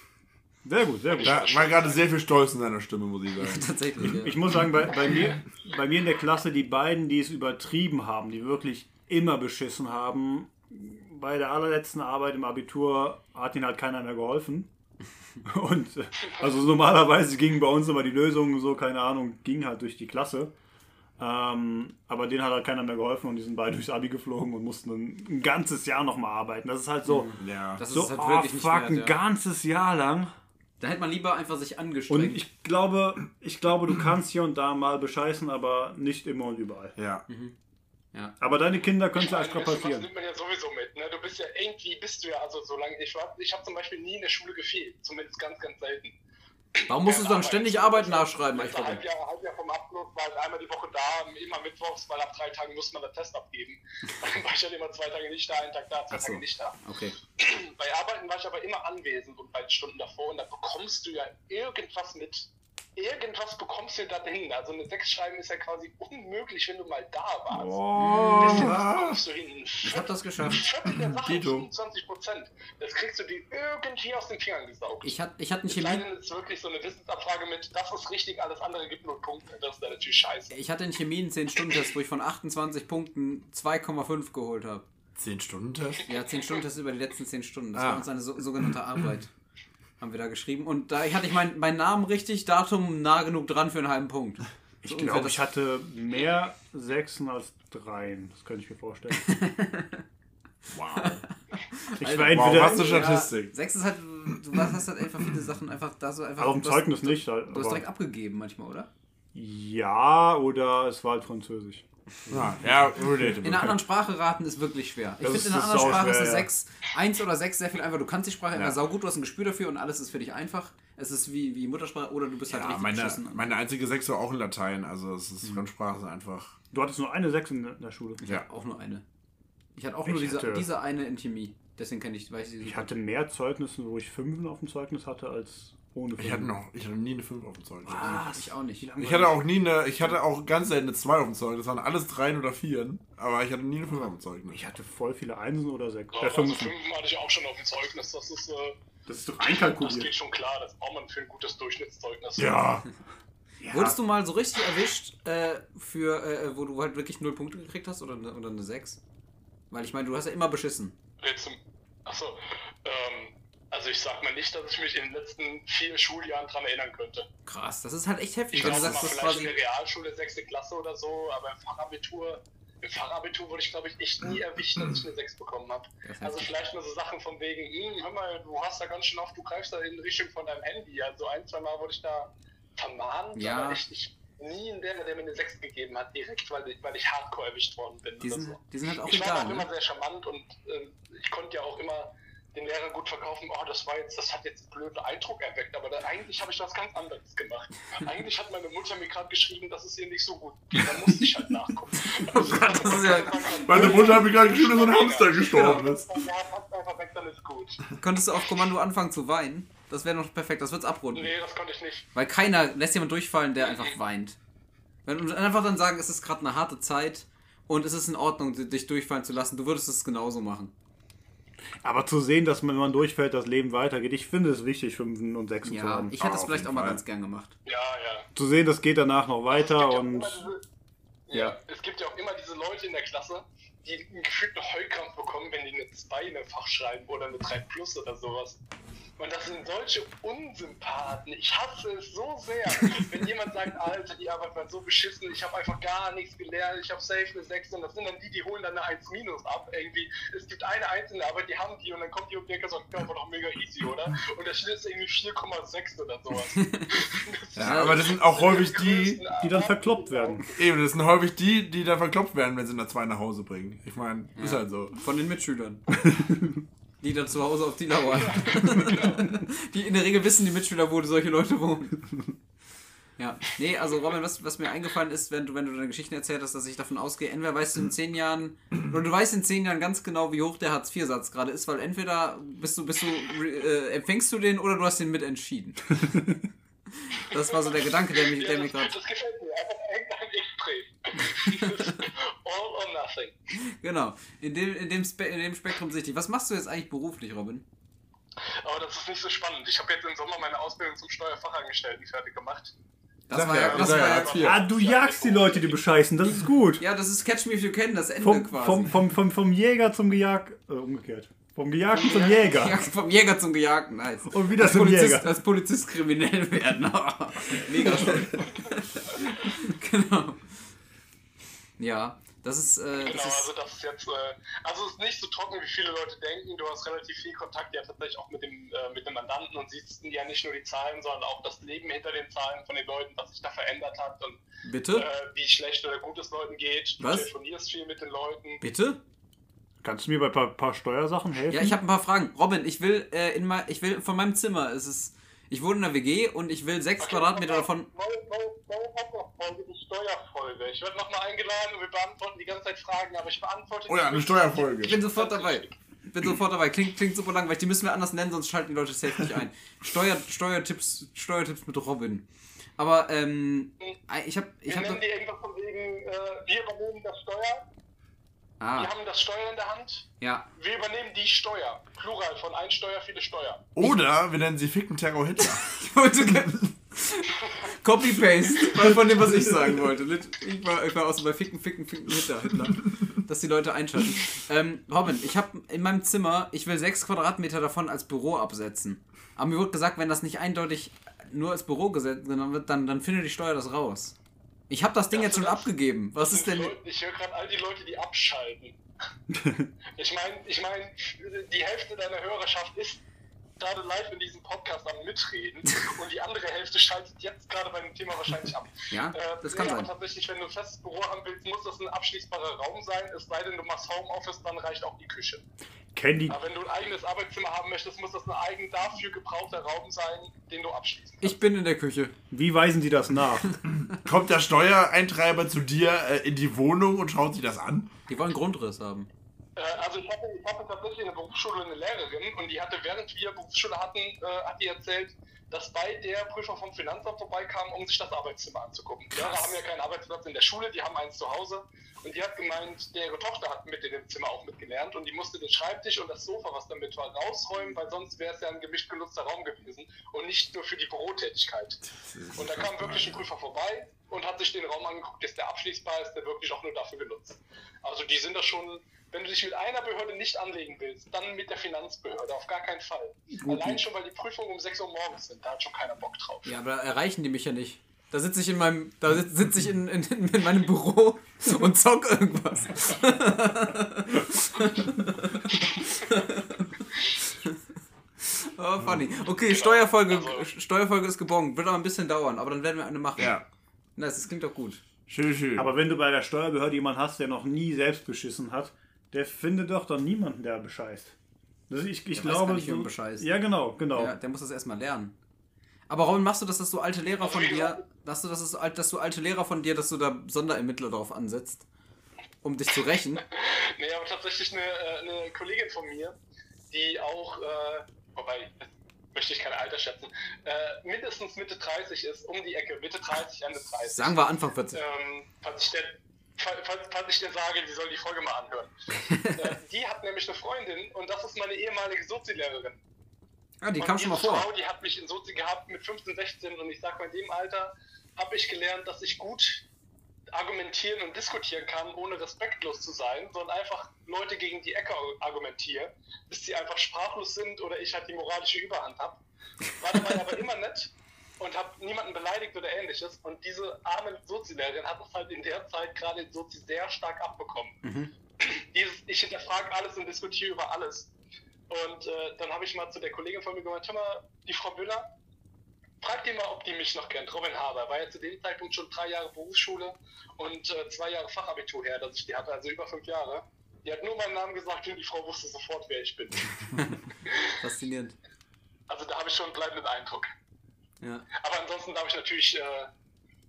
Sehr gut, sehr gut. Da war gerade sehr viel Stolz in seiner Stimme, muss ich sagen. Tatsächlich. Ja. Ich muss sagen, bei, bei, mir, bei mir in der Klasse, die beiden, die es übertrieben haben, die wirklich immer beschissen haben, bei der allerletzten Arbeit im Abitur hat ihnen halt keiner mehr geholfen. Und äh, also normalerweise ging bei uns immer die Lösung so, keine Ahnung, ging halt durch die Klasse. Ähm, aber denen hat halt keiner mehr geholfen und die sind beide durchs Abi geflogen und mussten ein, ein ganzes Jahr nochmal arbeiten. Das ist halt so, Ja. Das ist so halt oh, wirklich nicht fuck, wert, ein ja. ganzes Jahr lang. Da hätte man lieber einfach sich Und angestrengt. ich glaube, ich glaube, du kannst hier und da mal bescheißen, aber nicht immer und überall. Ja. Ja. Aber deine Kinder können Ich es meine, extra ein bisschen was passieren. nimmt man ja sowieso mit. Ne? Du bist ja irgendwie, bist du ja, also solange ich war, ich habe zum Beispiel nie in der Schule gefehlt, zumindest ganz, ganz selten. Warum musst du dann ständig Arbeit nachschreiben? Also Eigentlich? Halbjahr, Halbjahr vom Abschluss war halt einmal die Woche da, immer mittwochs, weil ab drei Tagen muss man den Test abgeben. Dann war ich halt immer zwei Tage nicht da, einen Tag da, zwei so. Tage nicht da. Okay. Bei Arbeiten war ich aber immer anwesend und bei den Stunden davor und da bekommst du ja irgendwas mit. Irgendwas bekommst du da hin. Also eine 6 schreiben ist ja quasi unmöglich, wenn du mal da warst. Bisschen was bekommst du hin. Ich hab das geschafft. Viertel der Sachen, Dito. 25 Prozent. Das kriegst du dir irgendwie aus den Fingern gesaugt. Ich hatte ich Es sei Chemie. es ist wirklich so eine Wissensabfrage mit, das ist richtig, alles andere gibt nur Punkte. Das ist dann natürlich scheiße. Ich hatte einen Chemie einen 10-Stunden-Test, wo ich von 28 Punkten 2,5 geholt habe. 10 Stunden Test? Ja, 10 Stunden Test über die letzten 10 Stunden. Das Ah. war uns eine so, sogenannte Arbeit. Haben wir da geschrieben. Und da hatte ich meinen meinen Namen richtig, Datum nah genug dran für einen halben Punkt. So Ich glaube, ich hatte mehr Sechsen als Dreien. Das könnte ich mir vorstellen. Wow. Ich Alter, war Wow, entweder was eine Statistik. Ja, sechs ist halt, du hast halt einfach viele Sachen einfach da so einfach. also im du hast- Zeugnis nicht. Halt, Du hast aber direkt abgegeben manchmal, oder? ja, oder es war halt Französisch. Ja, ja relatable. In einer anderen Sprache raten ist wirklich schwer. Ich finde, ist- in einer ist anderen Sprache ist sauschwer, eine ja. 6, 1 oder 6 sehr viel einfacher. Du kannst die Sprache immer Ja. saugut, du hast ein Gespür dafür und alles ist für dich einfach. Es ist wie, wie Muttersprache oder du bist halt Ja, richtig meine, beschissen. meine einzige Sechs war auch in Latein, also es ist Fremdsprache ist einfach. Du hattest nur eine 6 in der Schule. Ja. Auch nur eine. Ich hatte auch Ich nur diese, hatte- diese eine in Chemie. Deswegen kenne ich, weiß ich Ich hatte mehr Zeugnisse, wo ich Fünfen auf dem Zeugnis hatte, als ohne. Ich hatte noch, ich hatte nie eine 5 auf dem Zeugnis. Ah, ich auch nicht. Ich hatte auch nie eine, ich hatte auch ganz selten eine 2 auf dem Zeugnis. Das waren alles Dreien oder Vieren, aber ich hatte nie eine 5 auf dem Zeugnis. Ich hatte voll viele Einsen oder Sechs. Ja, also Fünfen. fünf hatte ich auch schon auf dem Zeugnis. Das ist, äh, Das ist doch das einkalkuliert. geht schon klar. Das braucht man für ein gutes Durchschnittszeugnis. Ja. ja. Wurdest du mal so richtig erwischt, äh, für, äh, wo du halt wirklich 0 Punkte gekriegt hast oder eine, oder eine 6? Weil ich meine, du hast ja immer beschissen. Jetzt achso, ähm, also ich sag mal nicht, dass ich mich in den letzten vier Schuljahren dran erinnern könnte. Krass, das ist halt echt heftig, Ich wenn du mal das vielleicht quasi. in der Realschule sechste Klasse oder so, aber im Fachabitur, im Fachabitur wurde ich glaube ich echt nie erwischt, dass ich eine 6 bekommen habe. Also vielleicht nur so Sachen von wegen, hm, hör mal, du hast da ganz schön oft, du greifst da in Richtung von deinem Handy. Also ein, zwei Mal wurde ich da vermahnt, Ja. aber echt nicht, nie ein Lehrer, der mir eine 6 gegeben hat, direkt, weil, ich- weil ich hardcore erwischt worden bin. Die oder sind, so. die sind halt auch ich war egal, auch immer ne? sehr charmant und äh, ich konnte ja auch immer den Lehrern gut verkaufen, oh, das war jetzt, das hat jetzt einen blöden Eindruck erweckt, aber da, eigentlich habe ich was ganz anderes gemacht. eigentlich hat meine Mutter mir gerade geschrieben, dass es ihr nicht so gut geht, da musste ich halt nachgucken. Also, das ist ja- Meine Mutter hat mir gerade geschrieben, dass ein Hamster gestorben Ja, ist. passt einfach weg, dann ist gut. Könntest du auf Kommando anfangen zu weinen? Das wäre noch perfekt, das wird's abrunden. Nee, das konnte ich nicht. Weil keiner lässt jemand durchfallen, der einfach weint. Wenn und einfach dann sagen, es ist gerade eine harte Zeit und es ist in Ordnung, dich durchfallen zu lassen, du würdest es genauso machen. Aber zu sehen, dass man, wenn man durchfällt, das Leben weitergeht, ich finde es wichtig, Fünfen und Sechsen zu Ja, haben. ich hätte es vielleicht auch mal Fall. ganz gern gemacht. Ja, ja. Zu sehen, das geht danach noch weiter Es gibt ja auch und immer diese, Ja. ja, es gibt ja auch immer diese Leute in der Klasse, die einen gefühlten Heulkrampf bekommen, wenn die eine 2 in ein Fach schreiben oder eine 3 plus oder sowas. Und das sind solche Unsympathen. Ich hasse es so sehr, wenn jemand sagt, Alter, die Arbeit war so beschissen, ich habe einfach gar nichts gelernt, ich habe safe eine 6 und das sind dann die, die holen dann eine 1 minus ab. Irgendwie, es gibt eine einzelne Arbeit, die haben die und dann kommt die die und sagt, ja, war doch mega easy, oder? Und der Schnitt ist irgendwie 4,6 oder sowas. Ja, aber das sind auch häufig die, die dann verkloppt werden. eben, das sind häufig die, die dann verkloppt werden, wenn sie eine 2 nach Hause bringen. Ich meine, ist halt so. Von den Mitschülern. die dann zu Hause auf die lauern. die in der Regel wissen die Mitschüler, wo solche Leute wohnen. Ja, nee, also Robin, was, was mir eingefallen ist, wenn du, wenn du deine Geschichten erzählt hast, dass ich davon ausgehe, entweder weißt du in zehn Jahren, oder du weißt in zehn Jahren ganz genau, wie hoch der Hartz-IV-Satz gerade ist, weil entweder bist du, bist du, äh, empfängst du den oder du hast den mitentschieden. Das war so der Gedanke, der mich, der das, gerade. das gefällt mir. Einfach irgendein Extrem. All or nothing. Genau, in dem, in, dem Spe in dem Spektrum sichtig. Was machst du jetzt eigentlich beruflich, Robin? Aber das ist nicht so spannend. Ich habe jetzt im Sommer meine Ausbildung zum Steuerfachangestellten fertig gemacht. Das Sag war ja, das war ja. Ah, du jagst die Leute, die bescheißen, das ist gut. ja, das ist Catch Me If You Can, das Ende Vom, quasi. vom, vom, vom, vom Jäger zum Gejagten, äh, umgekehrt. Vom Gejagten zum Jäger. Ja, vom Jäger zum Gejagten, nice. Und wieder als zum Polizist, Jäger. Als Polizist kriminell werden. Mega schön. genau. Ja, das ist, äh, Genau, das also ist das ist jetzt, äh, also es ist nicht so trocken, wie viele Leute denken. Du hast relativ viel Kontakt ja tatsächlich auch mit dem, äh, mit dem Mandanten und siehst ja nicht nur die Zahlen, sondern auch das Leben hinter den Zahlen von den Leuten, was sich da verändert hat und bitte? äh, wie schlecht oder gut es Leuten geht. Du Was? telefonierst viel mit den Leuten. Bitte? Kannst du mir bei ein paar, paar Steuersachen helfen? Ja, ich habe ein paar Fragen. Robin, ich will äh, in mein, ich will von meinem Zimmer, es ist ich wohne in einer WG und ich will sechs Quadratmeter davon. Neue, neue, neue Podcast-Folge, die Steuerfolge. Ich werde nochmal eingeladen und wir beantworten die ganze Zeit Fragen, aber ich beantworte Oh ja, eine Ich Steuerfolge. bin sofort dabei. Bin sofort dabei. Klingt, klingt super langweilig. Die müssen wir anders nennen, sonst schalten die Leute safe nicht ein. Steuer, Steuertipps, Steuertipps mit Robin. Aber ähm, ich habe ich Wir habe nennen die irgendwas von wegen, äh, wir übernehmen das Steuer, wir ah haben das Steuer in der Hand, ja wir übernehmen die Steuer. Plural von ein Steuer, viele Steuer. Oder wir nennen sie Ficken Terror Hitler. Ich wollte gerne. Copy-Paste war von dem, was ich sagen wollte. Ich war, ich war auch so bei Ficken, Ficken, Ficken, Hitler, Hitler. Dass die Leute einschalten. Ähm, Robin, ich habe in meinem Zimmer, ich will sechs Quadratmeter davon als Büro absetzen. Aber mir wurde gesagt, wenn das nicht eindeutig nur als Büro gesetzt wird, dann, dann findet die Steuer das raus. Ich habe das Ding jetzt schon abgegeben. Was ist denn. Leute- Ich höre gerade all die Leute, die abschalten. ich meine, ich mein, die Hälfte deiner Hörerschaft ist gerade live in diesem Podcast am Mitreden und die andere Hälfte schaltet jetzt gerade bei dem Thema wahrscheinlich ab. Ja, Äh, das kann nee, sein. Aber tatsächlich, wenn du ein festes Büro haben willst, muss das ein abschließbarer Raum sein. Es sei denn, du machst Homeoffice, dann reicht auch die Küche. Candy, Aber wenn du ein eigenes Arbeitszimmer haben möchtest, muss das ein eigen dafür gebrauchter Raum sein, den du abschließen kannst. Ich bin in der Küche. wie weisen die das nach? Kommt der Steuereintreiber zu dir äh, in die Wohnung und schaut sich das an? Die wollen Grundriss haben. Äh, also ich hatte, ich hatte tatsächlich in der Berufsschule eine Lehrerin und die hatte, während wir Berufsschule hatten, äh, hat die erzählt, dass bei der Prüfer vom Finanzamt vorbeikam, um sich das Arbeitszimmer anzugucken. Die Lehrer haben ja keinen Arbeitsplatz in der Schule, die haben eins zu Hause. Und die hat gemeint, der ihre Tochter hat mit in dem Zimmer auch mitgelernt und die musste den Schreibtisch und das Sofa, was damit war, rausräumen, weil sonst wäre es ja ein gemischt genutzter Raum gewesen und nicht nur für die Bürotätigkeit. Und da kam wirklich ein Prüfer vorbei und hat sich den Raum angeguckt, ist der abschließbar, ist der wirklich auch nur dafür genutzt. Also die sind da schon, wenn du dich mit einer Behörde nicht anlegen willst, dann mit der Finanzbehörde, auf gar keinen Fall. Allein schon, weil die Prüfungen um 6 Uhr morgens sind, da hat schon keiner Bock drauf. Ja, aber da erreichen die mich ja nicht. Da sitze ich in meinem, da sitze sitz ich in, in, in meinem Büro und zock irgendwas. oh, funny. Okay, Steuerfolge, Also- Steuerfolge ist gebongt. Wird aber ein bisschen dauern, aber dann werden wir eine machen. Ja. Na, das klingt doch gut. Schön, schön. Aber wenn du bei der Steuerbehörde jemanden hast, der noch nie selbst beschissen hat, der findet doch dann niemanden, der bescheißt. Das, ich ich Der weiß glaube, gar nicht, wie man so- bescheißt. Ja, genau, genau. Ja, der muss das erstmal lernen. Aber Robin, machst du das, dass du alte Lehrer von dir, dass du, das ist, dass du alte Lehrer von dir, dass du da Sonderermittler drauf ansetzt, um dich zu rächen? Nee, aber tatsächlich eine, äh, eine Kollegin von mir, die auch, äh, wobei, möchte ich kein Alter schätzen, äh, mindestens Mitte 30 ist, um die Ecke, Mitte 30, Ende 30. Sagen wir Anfang 40. ähm, falls, ich der, falls, falls ich dir sage, die soll die Folge mal anhören. äh, die hat nämlich eine Freundin und das ist meine ehemalige Sozi-Lehrerin. Ah, die und kam schon mal vor. Frau, die hat mich in Sozi gehabt mit 15, 16 und ich sag mal, in dem Alter habe ich gelernt, dass ich gut argumentieren und diskutieren kann, ohne respektlos zu sein, sondern einfach Leute gegen die Ecke argumentiere, bis sie einfach sprachlos sind oder ich halt die moralische Überhand habe. War dabei aber immer nett und habe niemanden beleidigt oder ähnliches. Und diese arme Sozi-Lehrerin hat es halt in der Zeit gerade in Sozi sehr stark abbekommen. Dieses, ich hinterfrage alles und diskutiere über alles. Und äh, dann habe ich mal zu der Kollegin von mir gemeint, hör mal, die Frau Müller, frag die mal, ob die mich noch kennt. Robin Haber war ja zu dem Zeitpunkt schon drei Jahre Berufsschule und äh, zwei Jahre Fachabitur her, dass ich die hatte, also über fünf Jahre. Die hat nur meinen Namen gesagt und die Frau wusste sofort, wer ich bin. Faszinierend. Also da habe ich schon einen bleibenden Eindruck. Ja. Aber ansonsten darf ich natürlich, äh,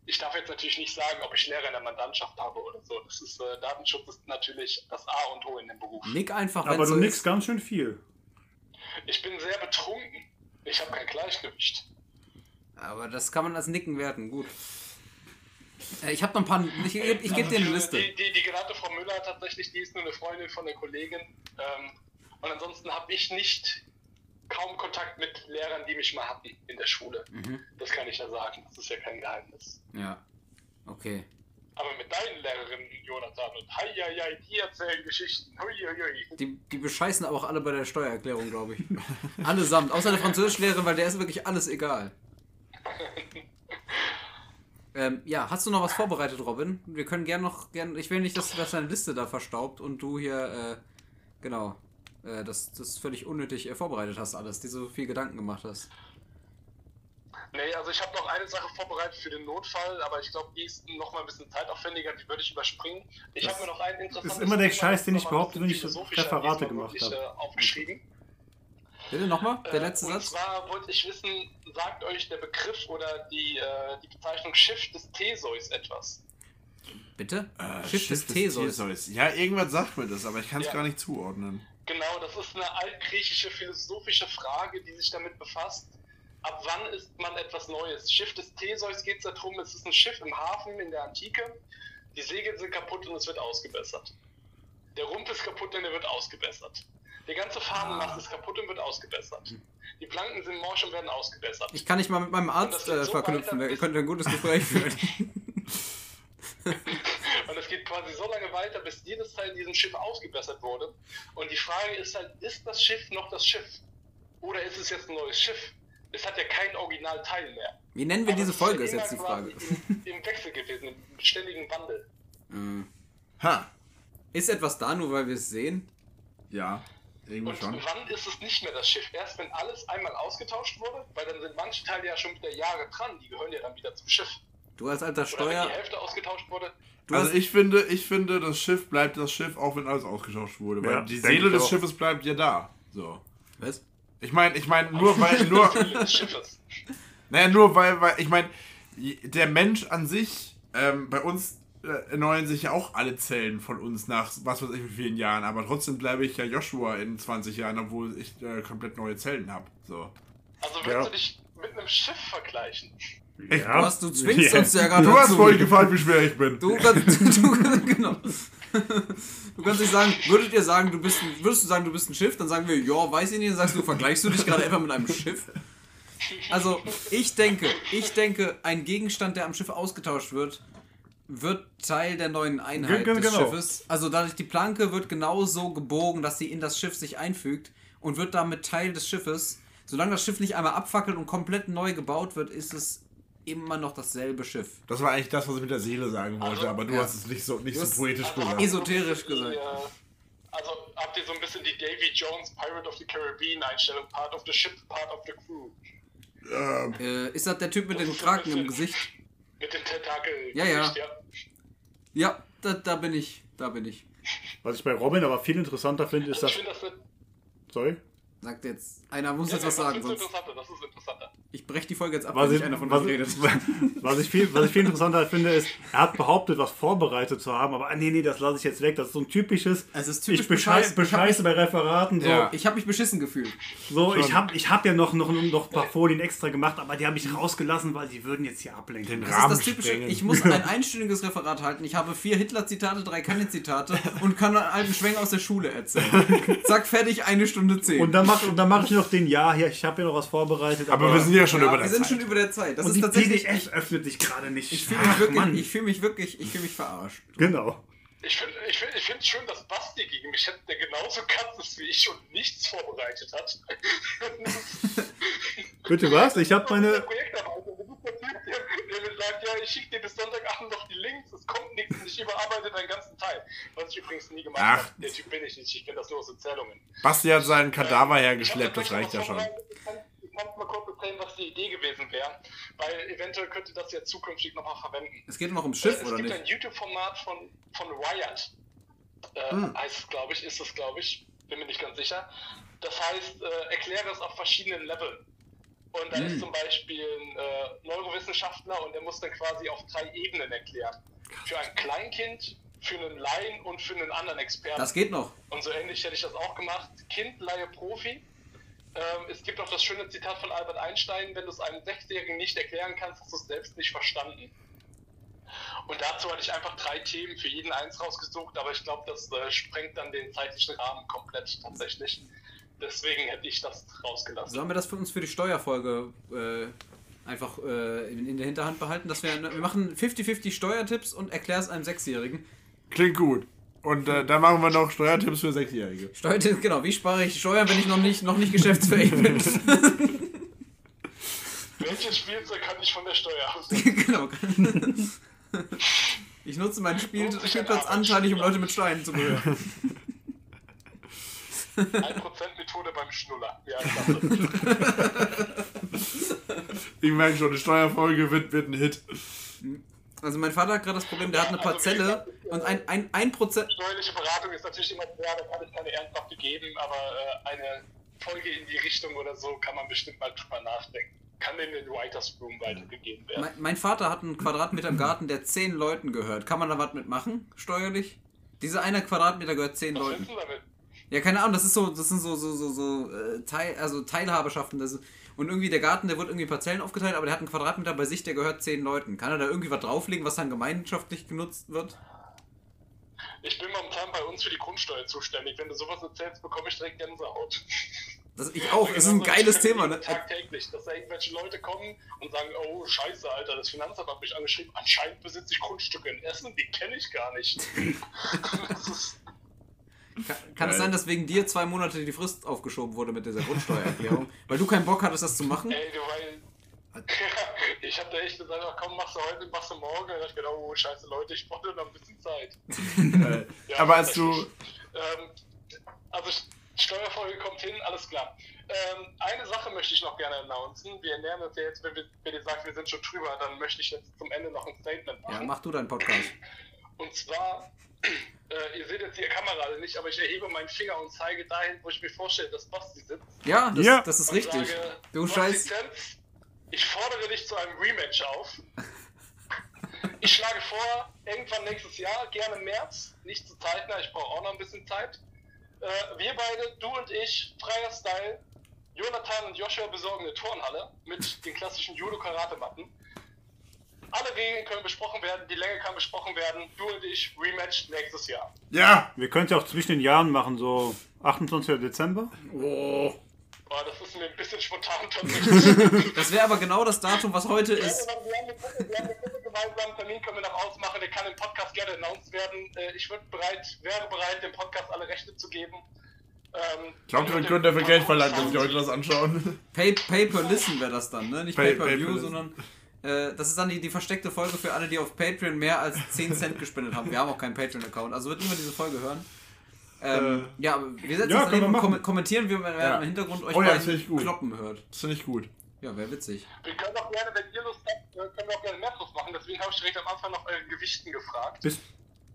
ich darf jetzt natürlich nicht sagen, ob ich Lehrer in der Mandantschaft habe oder so. Das ist, äh, Datenschutz ist natürlich das A und O in dem Beruf. Nick einfach, Aber du so nix ist. ganz schön viel. Ich bin sehr betrunken. Ich habe kein Gleichgewicht. Aber das kann man als Nicken werten, gut. Äh, Ich habe noch ein paar. Ich, ich, ich gebe dir eine Liste. Die, die, die genannte Frau Müller tatsächlich, die ist nur eine Freundin von der Kollegin. Ähm, und ansonsten habe ich nicht kaum Kontakt mit Lehrern, die mich mal hatten in der Schule. Mhm. Das kann ich ja sagen. Das ist ja kein Geheimnis. Ja. Okay. Aber mit deinen Lehrerinnen, Jonathan, und hei, hei, hei, die erzählen Geschichten. Hui, hui, hui. Die, die bescheißen aber auch alle bei der Steuererklärung, glaube ich. Allesamt. Außer der Französischlehrerin, weil der ist wirklich alles egal. Ähm, ja, hast du noch was vorbereitet, Robin? Wir können gern noch, gern, ich will nicht, dass, dass deine Liste da verstaubt und du hier, äh, genau, äh, das, das völlig unnötig äh, vorbereitet hast alles, dir so viel Gedanken gemacht hast. Nee, also ich habe noch eine Sache vorbereitet für den Notfall, aber ich glaube, die ist noch mal ein bisschen zeitaufwendiger, die würde ich überspringen. Ich habe mir noch einen interessantes immer der Thema, Scheiß, den ich behaupte, wenn ich Referate gemacht habe. äh, aufgeschrieben. Bitte nochmal, der Äh, letzte und Satz. zwar wollte ich wissen, sagt euch der Begriff oder die, äh, die Bezeichnung Schiff des Theseus etwas? Bitte? Äh, Schiff des Theseus. Theseus. Ja, irgendwas sagt mir das, aber ich kann es Ja. gar nicht zuordnen. Genau, das ist eine altgriechische philosophische Frage, die sich damit befasst, ab wann ist man etwas Neues? Schiff des Theseus geht es darum, es ist ein Schiff im Hafen in der Antike, die Segel sind kaputt und es wird ausgebessert. Der Rumpf ist kaputt und er wird ausgebessert. Der ganze Fahnenmast ist kaputt und wird ausgebessert. Die Planken sind morsch und werden ausgebessert. Ich kann nicht mal mit meinem Arzt äh, so verknüpfen, wir bis- könnten ein gutes Gespräch führen. Und es geht quasi so lange weiter, bis jedes Teil in diesem Schiff ausgebessert wurde. Und die Frage ist halt, ist das Schiff noch das Schiff? Oder ist es jetzt ein neues Schiff? Es hat ja kein Originalteil mehr. Wie nennen wir Aber diese Folge, ist jetzt die Frage. Im, Im Wechsel gewesen, im ständigen Wandel. Äh, Ha, Ist etwas da, nur weil wir es sehen? ja. Irgendwo Und schon. wann ist es nicht mehr das Schiff? Erst wenn alles einmal ausgetauscht wurde? Weil dann sind manche Teile ja schon wieder Jahre dran, die gehören ja dann wieder zum Schiff. Du als alter Steuer. die Hälfte ausgetauscht wurde. Du also ich finde, ich finde, das Schiff bleibt das Schiff, auch wenn alles ausgetauscht wurde. Weil Ja, die Seele des auch. Schiffes bleibt ja da. So. was? Ich meine, ich meine, nur weil, nur, Seele des Schiffes. naja, nur weil, weil, ich meine, der Mensch an sich, ähm, bei uns äh, erneuern sich ja auch alle Zellen von uns nach was weiß ich wie vielen Jahren, aber trotzdem bleibe ich ja Joshua in 20 Jahren, obwohl ich äh, komplett neue Zellen habe. So. Also willst Ja. du dich mit einem Schiff vergleichen? Ja. Du, hast, du zwingst Ja. uns ja gerade Du hast vorhin gefragt, wie schwer ich bin. Du kannst, du, genau. Du kannst nicht sagen, würdet ihr sagen, du bist ein, würdest du sagen, du bist ein Schiff, dann sagen wir, ja, weiß ich nicht, dann sagst du, vergleichst du dich gerade etwa mit einem Schiff? Also, ich denke, ich denke, ein Gegenstand, der am Schiff ausgetauscht wird, wird Teil der neuen Einheit Ge- ge- des genau. Schiffes. Also dadurch die Planke wird genau so gebogen, dass sie in das Schiff sich einfügt und wird damit Teil des Schiffes. Solange das Schiff nicht einmal abfackelt und komplett neu gebaut wird, ist es immer noch dasselbe Schiff. Das war eigentlich das, was ich mit der Seele sagen wollte, Also, aber du ja. hast es nicht so, nicht so poetisch Also gesagt. Esoterisch gesagt. äh, Also habt ihr so ein bisschen die Davy Jones Pirate of the Caribbean Einstellung, Part of the Ship, Part of the Crew. Ähm, Äh, ist das der Typ mit Das ist ein Kraken im Gesicht? Mit dem Tentakel. Ja, ja. ja. Ja, da, da bin ich. Da bin ich. Was ich bei Robin aber viel interessanter finde, ist Also das. ich finde das Sorry? Sagt jetzt. Einer muss ja, jetzt was das sagen, ist sonst. interessanter, das ist interessanter. Ich breche die Folge jetzt ab, Was wenn ich, einer von was, redet. was, ich viel, was ich viel interessanter finde, ist, er hat behauptet, was vorbereitet zu haben, aber ah, nee, nee, das lasse ich jetzt weg. Das ist so ein typisches. Es ist typisch ich bescheiß, bescheiße bei Referaten. So, Ja. Ich habe mich beschissen gefühlt. so ich habe ich hab ja noch, noch, noch ein paar Folien extra gemacht, aber die habe ich rausgelassen, weil die würden jetzt hier ablenken. Den Das ist Rahmen das typische. sprengen. Ich muss ein einstündiges Referat halten. Ich habe vier Hitler-Zitate, drei Kanye-Zitate und kann einen alten Schwenk aus der Schule erzählen. Zack, fertig, eine Stunde zehn. Und dann mache dann mach ich noch den Ja, hier, ich habe ja noch was vorbereitet. aber wir sind ja schon ja, über wir der sind Zeit. schon über der Zeit. Das und ist die tatsächlich. PDF öffnet sich gerade nicht. Ich fühle mich wirklich, Mann. ich fühle mich wirklich, ich fühle mich verarscht. Genau. Ich finde ich find, ich find schön, dass Basti gegen mich hätte, der genauso ganz ist wie ich und nichts vorbereitet hat. Bitte was? Ich habe meine. Projektarbeit, der sagt, ja, ich schicke dir bis Sonntagabend noch die Links, es kommt nichts und ich überarbeite deinen ganzen Teil. Was ich übrigens nie gemacht Ach. habe. Der Typ bin ich nicht, ich kenne das nur aus Erzählungen. Basti hat seinen Kadaver Ich hergeschleppt, das reicht ja schon. kann, ich kann mal kurz erzählen, was die Idee gewesen wäre, weil eventuell könnte das ja zukünftig nochmal verwenden. Es geht noch ums Schiff, es oder gibt nicht? ein YouTube-Format von, von Wired. Äh, Hm. Heißt es, glaube ich, ist es, glaube ich. Bin mir nicht ganz sicher. Das heißt, äh, erkläre es auf verschiedenen Leveln. Und da Hm. ist zum Beispiel ein äh, Neurowissenschaftler und der muss dann quasi auf drei Ebenen erklären. Für ein Kleinkind, für einen Laien und für einen anderen Experten. Das geht noch. Und so ähnlich hätte ich das auch gemacht. Kind, Laie, Profi. Ähm, es gibt auch das schöne Zitat von Albert Einstein, wenn du es einem Sechsjährigen nicht erklären kannst, hast du es selbst nicht verstanden. Und dazu hatte ich einfach drei Themen für jeden eins rausgesucht, aber ich glaube, das äh, sprengt dann den zeitlichen Rahmen komplett tatsächlich. Deswegen hätte ich das rausgelassen. Sollen wir das für uns für die Steuerfolge äh, einfach äh, in, in der Hinterhand behalten? Dass wir, wir machen 50-50 Steuertipps und erklär es einem Sechsjährigen. Klingt gut. Und äh, dann machen wir noch Steuertipps für Sechsjährige. Steuertipps, genau. Wie spare ich Steuern, wenn ich noch nicht, noch nicht geschäftsfähig bin? Welches Spielzeug kann ich von der Steuer aus? genau. Ich nutze meinen Spiel, Spielplatz anteilig, um Leute mit Steinen zu berühren. 1%-Methode beim Schnuller. Ja, klasse. Ich merke schon, die Steuerfolge wird, wird ein Hit. Also mein Vater hat gerade das Problem, der hat eine Parzelle und ein, ein, ein Prozent... Steuerliche Beratung ist natürlich immer schwer, da kann ich keine ernsthafte geben, aber äh, eine Folge in die Richtung oder so kann man bestimmt mal drüber nachdenken. Kann in den Writers Room weitergegeben werden. Mein, mein Vater hat einen Quadratmeter im Garten, der zehn Leuten gehört. Kann man da was mitmachen, steuerlich? Dieser eine Quadratmeter gehört zehn Was Leuten. du damit? Ja, keine Ahnung, das ist so, das sind so, so, so, so äh, Teil, also Teilhaberschaften. Das ist, und irgendwie der Garten, der wird irgendwie in Parzellen aufgeteilt, aber der hat einen Quadratmeter bei sich, der gehört zehn Leuten. Kann er da irgendwie was drauflegen, was dann gemeinschaftlich genutzt wird? Ich bin momentan bei uns für die Grundsteuer zuständig. Wenn du sowas erzählst, bekomme ich direkt Gänsehaut. Das, ich auch, das ist ein geiles Thema, ne? Tagtäglich, dass da irgendwelche Leute kommen und sagen, oh scheiße, Alter, das Finanzamt hat mich angeschrieben, anscheinend besitze ich Grundstücke in Essen, die kenne ich gar nicht. das ist, Kann, kann es sein, dass wegen dir zwei Monate die Frist aufgeschoben wurde mit dieser Grundsteuererklärung? weil du keinen Bock hattest, das zu machen? ey, du, weil... ich habe da echt gesagt, komm, machst du heute, machst du morgen. Und dann hab ich gedacht, oh scheiße, Leute, ich brauche noch ein bisschen Zeit. Ja, aber als du. Ähm, also Steuerfolge kommt hin, alles klar. Ähm, eine Sache möchte ich noch gerne announcen. Wir nähern uns ja jetzt, wenn, wir, wenn ihr sagt, wir sind schon drüber, dann möchte ich jetzt zum Ende noch ein Statement machen. Ja, mach du deinen Podcast. Und zwar, äh, ihr seht jetzt die Kamera nicht, aber ich erhebe meinen Finger und zeige dahin, wo ich mir vorstelle, dass Basti sitzt. Ja, das, Ja. das ist Und richtig. Sage, Du scheiß. Ich fordere dich zu einem Rematch auf. Ich schlage vor, irgendwann nächstes Jahr, gerne im März, nicht zu zeitnah, ich brauche auch noch ein bisschen Zeit. Äh, wir beide, du und ich, freier Style, Jonathan und Joshua besorgen eine Turnhalle mit den klassischen Judo-Karate-Matten. Alle Regeln können besprochen werden, die Länge kann besprochen werden. Du und ich, Rematch nächstes Jahr. Ja, Wir können es ja auch zwischen den Jahren machen, so 28. Dezember. Oh. Boah, das ist mir ein bisschen spontan tatsächlich. Das wäre aber genau das Datum, was heute Ja, ist. wir haben eine Gruppe, wir haben eine Gruppe gemeinsam, Termin können wir noch ausmachen, der kann im Podcast gerne announced werden. Äh, Ich bereit, wäre bereit, dem Podcast alle Rechte zu geben. Ähm, ich glaube, wir können dafür Geld verlangen, wenn sich Leute das anschauen. Pay, pay per Listen wäre das dann, ne? Nicht Pay, Pay- per Pay View, Listen. sondern äh, das ist dann die, die versteckte Folge für alle, die auf Patreon mehr als 10 Cent gespendet haben. Wir haben auch keinen Patreon-Account, also wird niemand diese Folge hören. Ähm, ja, aber wir setzen ja, uns daneben kom kommentieren, wie man Ja. im Hintergrund euch Oh ja, kloppen hört. Das finde ich gut. Ja, wäre witzig. Wir können auch gerne, wenn ihr Lust habt, äh, können wir auch gerne mehr drauf machen. Deswegen habe ich direkt am Anfang nach euren Gewichten gefragt. Bist,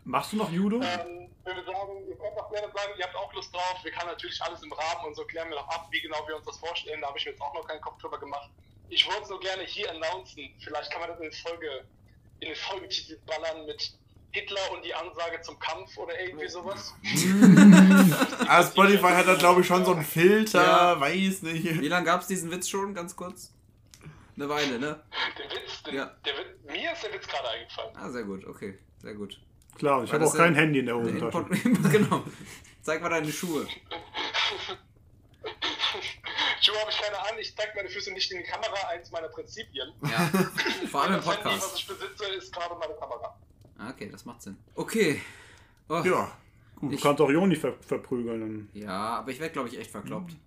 machst du noch Judo? Ähm, wenn wir sagen, ihr könnt auch gerne sagen, ihr habt auch Lust drauf. Wir können natürlich alles im Rahmen und so klären wir noch ab, wie genau wir uns das vorstellen. Da habe ich mir jetzt auch noch keinen Kopf drüber gemacht. Ich wollte es nur gerne hier announcen. Vielleicht kann man das in, Folge, in den Folgetitel ballern mit Hitler und die Ansage zum Kampf oder irgendwie sowas. Ah, Spotify hat da, glaube ich, schon so einen Filter, Ja. weiß nicht. Wie lange gab es diesen Witz schon? Ganz kurz? Eine Weile, ne? Der Witz, den, Ja. der Witz, mir ist der Witz gerade eingefallen. Ah, sehr gut, okay. Sehr gut. Klar, ich habe auch kein Handy in der Hosentasche. Genau. Zeig mal deine Schuhe. Schuhe habe ich keine an, ich zeige meine Füße nicht in die Kamera, eins meiner Prinzipien. Ja. Vor allem im das Handy, was Podcast. ich besitze, ist gerade meine Kamera. Ah, Okay, das macht Sinn. Okay. Oh. Ja. Du Ich- kannst auch Joni ver verprügeln. Dann. Ja, aber ich werde, glaube ich, echt verkloppt. Mhm.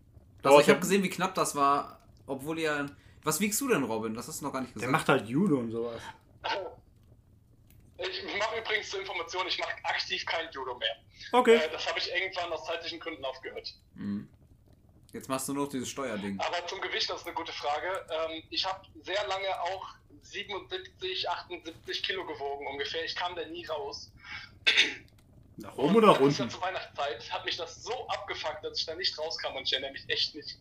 Also Aber ich habe gesehen, wie knapp das war, obwohl ihr... Was wiegst du denn, Robin? Das hast du noch gar nicht Der gesagt. macht halt Judo und sowas. Ich mache übrigens zur Information, ich mache aktiv kein Judo mehr. Okay. Äh, das habe ich irgendwann aus zeitlichen Gründen aufgehört. Mhm. Jetzt machst du nur noch dieses Steuerding. Aber zum Gewicht, das ist eine gute Frage. Ähm, ich habe sehr lange auch 77, 78 Kilo gewogen ungefähr. Ich kam da nie raus. Nach oben oder nach unten? zur Weihnachtszeit hat mich das so abgefuckt, dass ich da nicht rauskam und ich erinnere mich echt nicht.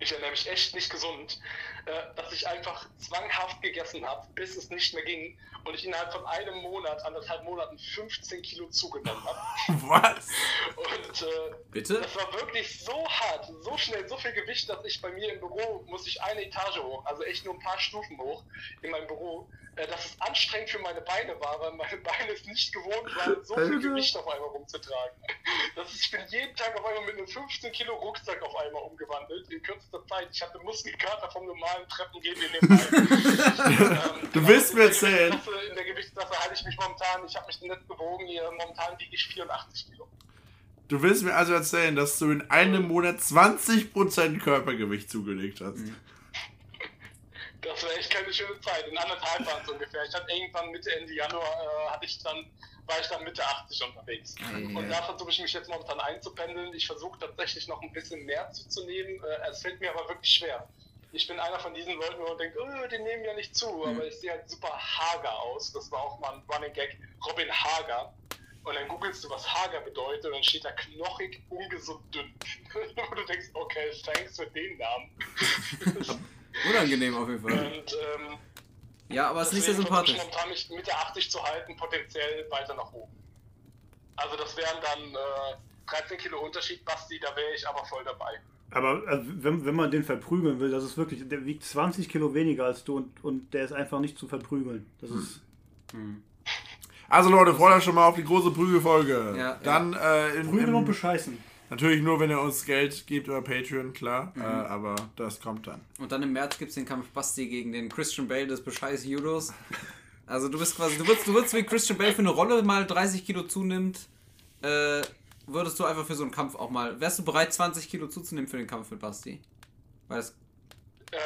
Ich erinnere mich echt nicht gesund, äh, dass ich einfach zwanghaft gegessen habe, bis es nicht mehr ging und ich innerhalb von einem Monat, anderthalb Monaten 15 Kilo zugenommen habe. Was? Und äh, Bitte? das war wirklich so hart, so schnell, so viel Gewicht, dass ich bei mir im Büro muss ich eine Etage hoch, also echt nur ein paar Stufen hoch in meinem Büro, äh, dass es anstrengend für meine Beine war, weil meine Beine es nicht gewohnt waren, so viel. Gewicht auf einmal rumzutragen. Das ist, ich bin jeden Tag auf einmal mit einem 15 Kilo Rucksack auf einmal umgewandelt, in kürzester Zeit. Ich hatte Muskelkater vom normalen Treppengehen in dem ähm, Du willst mir erzählen. In der Gewichtsklasse- halte ich mich momentan, ich habe mich nicht gewogen, hier, momentan wiege ich 84 Kilo. Du willst mir also erzählen, dass du in einem Monat 20% Körpergewicht zugelegt hast. Das war echt keine schöne Zeit. In anderthalb waren es ungefähr. Ich hatte irgendwann Mitte Ende Januar äh, hatte ich dann, war ich dann Mitte 80 unterwegs. Ei, Und da versuche ich mich jetzt momentan einzupendeln. Ich versuche tatsächlich noch ein bisschen mehr zuzunehmen. Äh, es fällt mir aber wirklich schwer. Ich bin einer von diesen Leuten, wo man denkt, oh, die nehmen ja nicht zu, Mhm. aber ich sehe halt super hager aus. Das war auch mal ein Running Gag. Robin Hager. Und dann googelst du, was Hager bedeutet, und dann steht da knochig, ungesund, dünn. und du denkst, okay, thanks für den Namen. Unangenehm auf jeden Fall. Und ähm, Ja, aber es ist nicht sehr sympathisch. ich momentan mich Mitte 80 zu halten, potenziell weiter nach oben. Also das wären dann äh, 13 Kilo Unterschied, Basti, da wäre ich aber voll dabei. Aber also, wenn, wenn man den verprügeln will, das ist wirklich, der wiegt 20 Kilo weniger als du und, und der ist einfach nicht zu verprügeln. Das ist. Also Leute, freut euch schon mal auf die große Prügelfolge. Ja, Dann äh, in, Prügeln und bescheißen. Natürlich nur, wenn ihr uns Geld gebt über Patreon, klar. Äh, aber das kommt dann. Und dann im März gibt es den Kampf Basti gegen den Christian Bale des Bescheiß Judos. Also du bist quasi, du würdest, du würdest wie Christian Bale für eine Rolle mal 30 Kilo zunimmt, äh, würdest du einfach für so einen Kampf auch mal, wärst du bereit 20 Kilo zuzunehmen für den Kampf mit Basti? Weil das, Äh,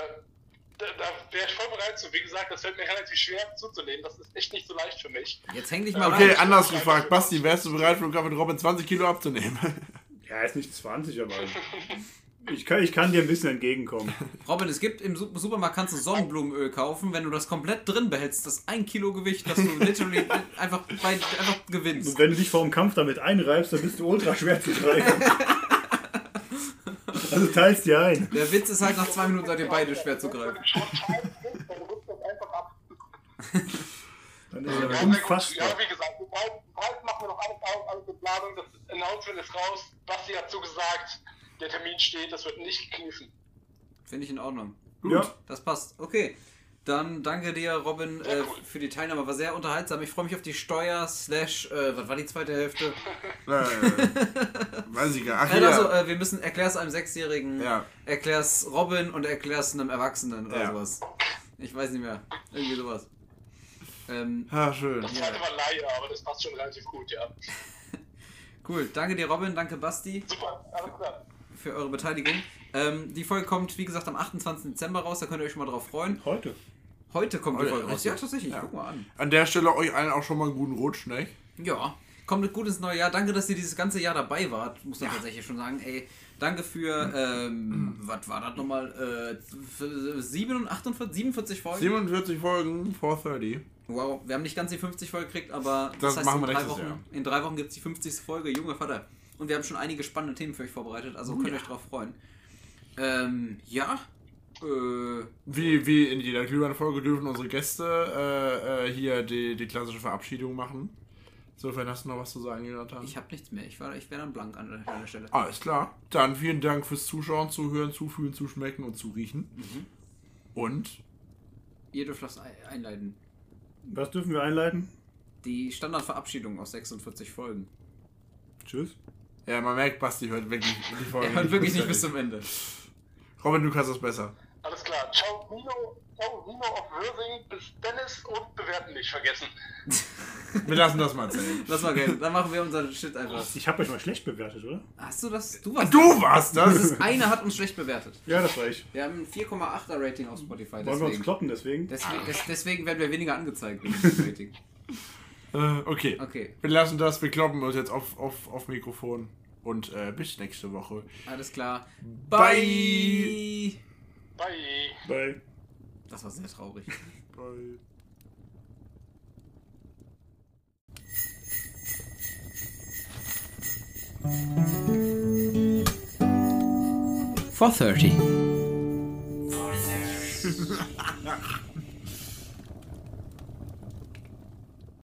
da da wäre ich voll bereit zu. Wie gesagt, das fällt mir relativ schwer zuzunehmen. Das ist echt nicht so leicht für mich. jetzt häng dich mal Okay, rein. anders gefragt. Basti, wärst du bereit für den Kampf mit Robin 20 Kilo abzunehmen? Ja, ist nicht 20, aber ich kann, ich kann dir ein bisschen entgegenkommen. Robin, es gibt im Su- Supermarkt kannst du Sonnenblumenöl kaufen, wenn du das komplett drin behältst, das ein Kilo Gewicht, dass du literally einfach, bei, einfach gewinnst. Und wenn du dich vor dem Kampf damit einreibst, dann bist du ultra schwer zu greifen. Also teilst dir ein. Der Witz ist halt, nach zwei Minuten seid ihr beide schwer zu greifen. Dann ist Ja, er unfassbar. Ja, wie gesagt, den Preis, machen wir noch alles aus, alles in Planung. Das Announcement ist raus. Basti hat zugesagt, der Termin steht, das wird nicht kniffen. Finde ich in Ordnung. Ja, Das passt. Okay. Dann danke dir, Robin, äh, cool. für die Teilnahme. War sehr unterhaltsam. Ich freue mich auf die Steuer, slash, äh, was war die zweite Hälfte? Äh, weiß ich gar nicht. Ach, ja. also, äh, wir müssen, erklär's einem Sechsjährigen, Ja. erklär's Robin und erklär's einem Erwachsenen oder Ja. sowas. Ich weiß nicht mehr. Irgendwie sowas. Ähm, Ah, schön. Das zweite war Laie, aber das passt schon relativ gut, ja. Cool. Danke dir, Robin. Danke, Basti, Super, alles klar. für eure Beteiligung. Ähm, die Folge kommt, wie gesagt, am 28. Dezember raus. Da könnt ihr euch schon mal drauf freuen. heute. Heute kommt die Folge raus. Ja, tatsächlich. Ja. Guck mal an. An der Stelle euch allen auch schon mal einen guten Rutsch, ne? Ja, kommt gut ins neue Jahr. Danke, dass ihr dieses ganze Jahr dabei wart, muss man Ja. tatsächlich schon sagen. Ey, danke für, ähm, was war das nochmal? Äh, für 47, 48, 47 Folgen. 47 Folgen, 430. Wow, wir haben nicht ganz die 50 voll gekriegt, aber Das machen in, wir drei nächstes Wochen, Jahr. in drei Wochen gibt es die 50. Folge, Junge Vater. Und wir haben schon einige spannende Themen für euch vorbereitet, also könnt ihr euch drauf freuen. Ähm, ja. Äh, Wie, wie in jeder Glühwein-Folge dürfen unsere Gäste äh, äh, hier die, die klassische Verabschiedung machen. Insofern hast du noch was zu sagen, Jonathan? ich habe nichts mehr. Ich, war- ich wäre dann blank an der, an der Stelle. Alles klar. Dann vielen Dank fürs Zuschauen, Zuhören, Zufühlen, Zuschmecken und Zuriechen. Und Ihr dürft das ein- einleiten. Was dürfen wir einleiten? Die Standardverabschiedung aus 46 Folgen. Tschüss. ja, man merkt, Basti hört wirklich die Folge. Er hört wirklich nicht bis zum Ende. Robin, du kannst das besser. Alles klar. Ciao, Nino. Ciao, Nino auf Würsing. Bis Dennis und bewerten nicht vergessen. Wir lassen das mal zählen. Lass mal gehen. Dann machen wir unseren Shit einfach. Ich habe euch mal schlecht bewertet, oder? Hast du das? Du warst Du warst das! das. ist, einer hat uns schlecht bewertet. Ja, das war ich. Wir haben ein 4,8er Rating auf Spotify. Wollen wir uns Deswegen, kloppen deswegen? deswegen, des, deswegen werden wir weniger angezeigt Rating. Äh, okay. Okay, Wir lassen das, wir kloppen uns jetzt auf, auf, auf Mikrofon. Und äh, bis nächste Woche. alles klar. Bye. Bye. Bye. Das war sehr traurig. Bye. For 30.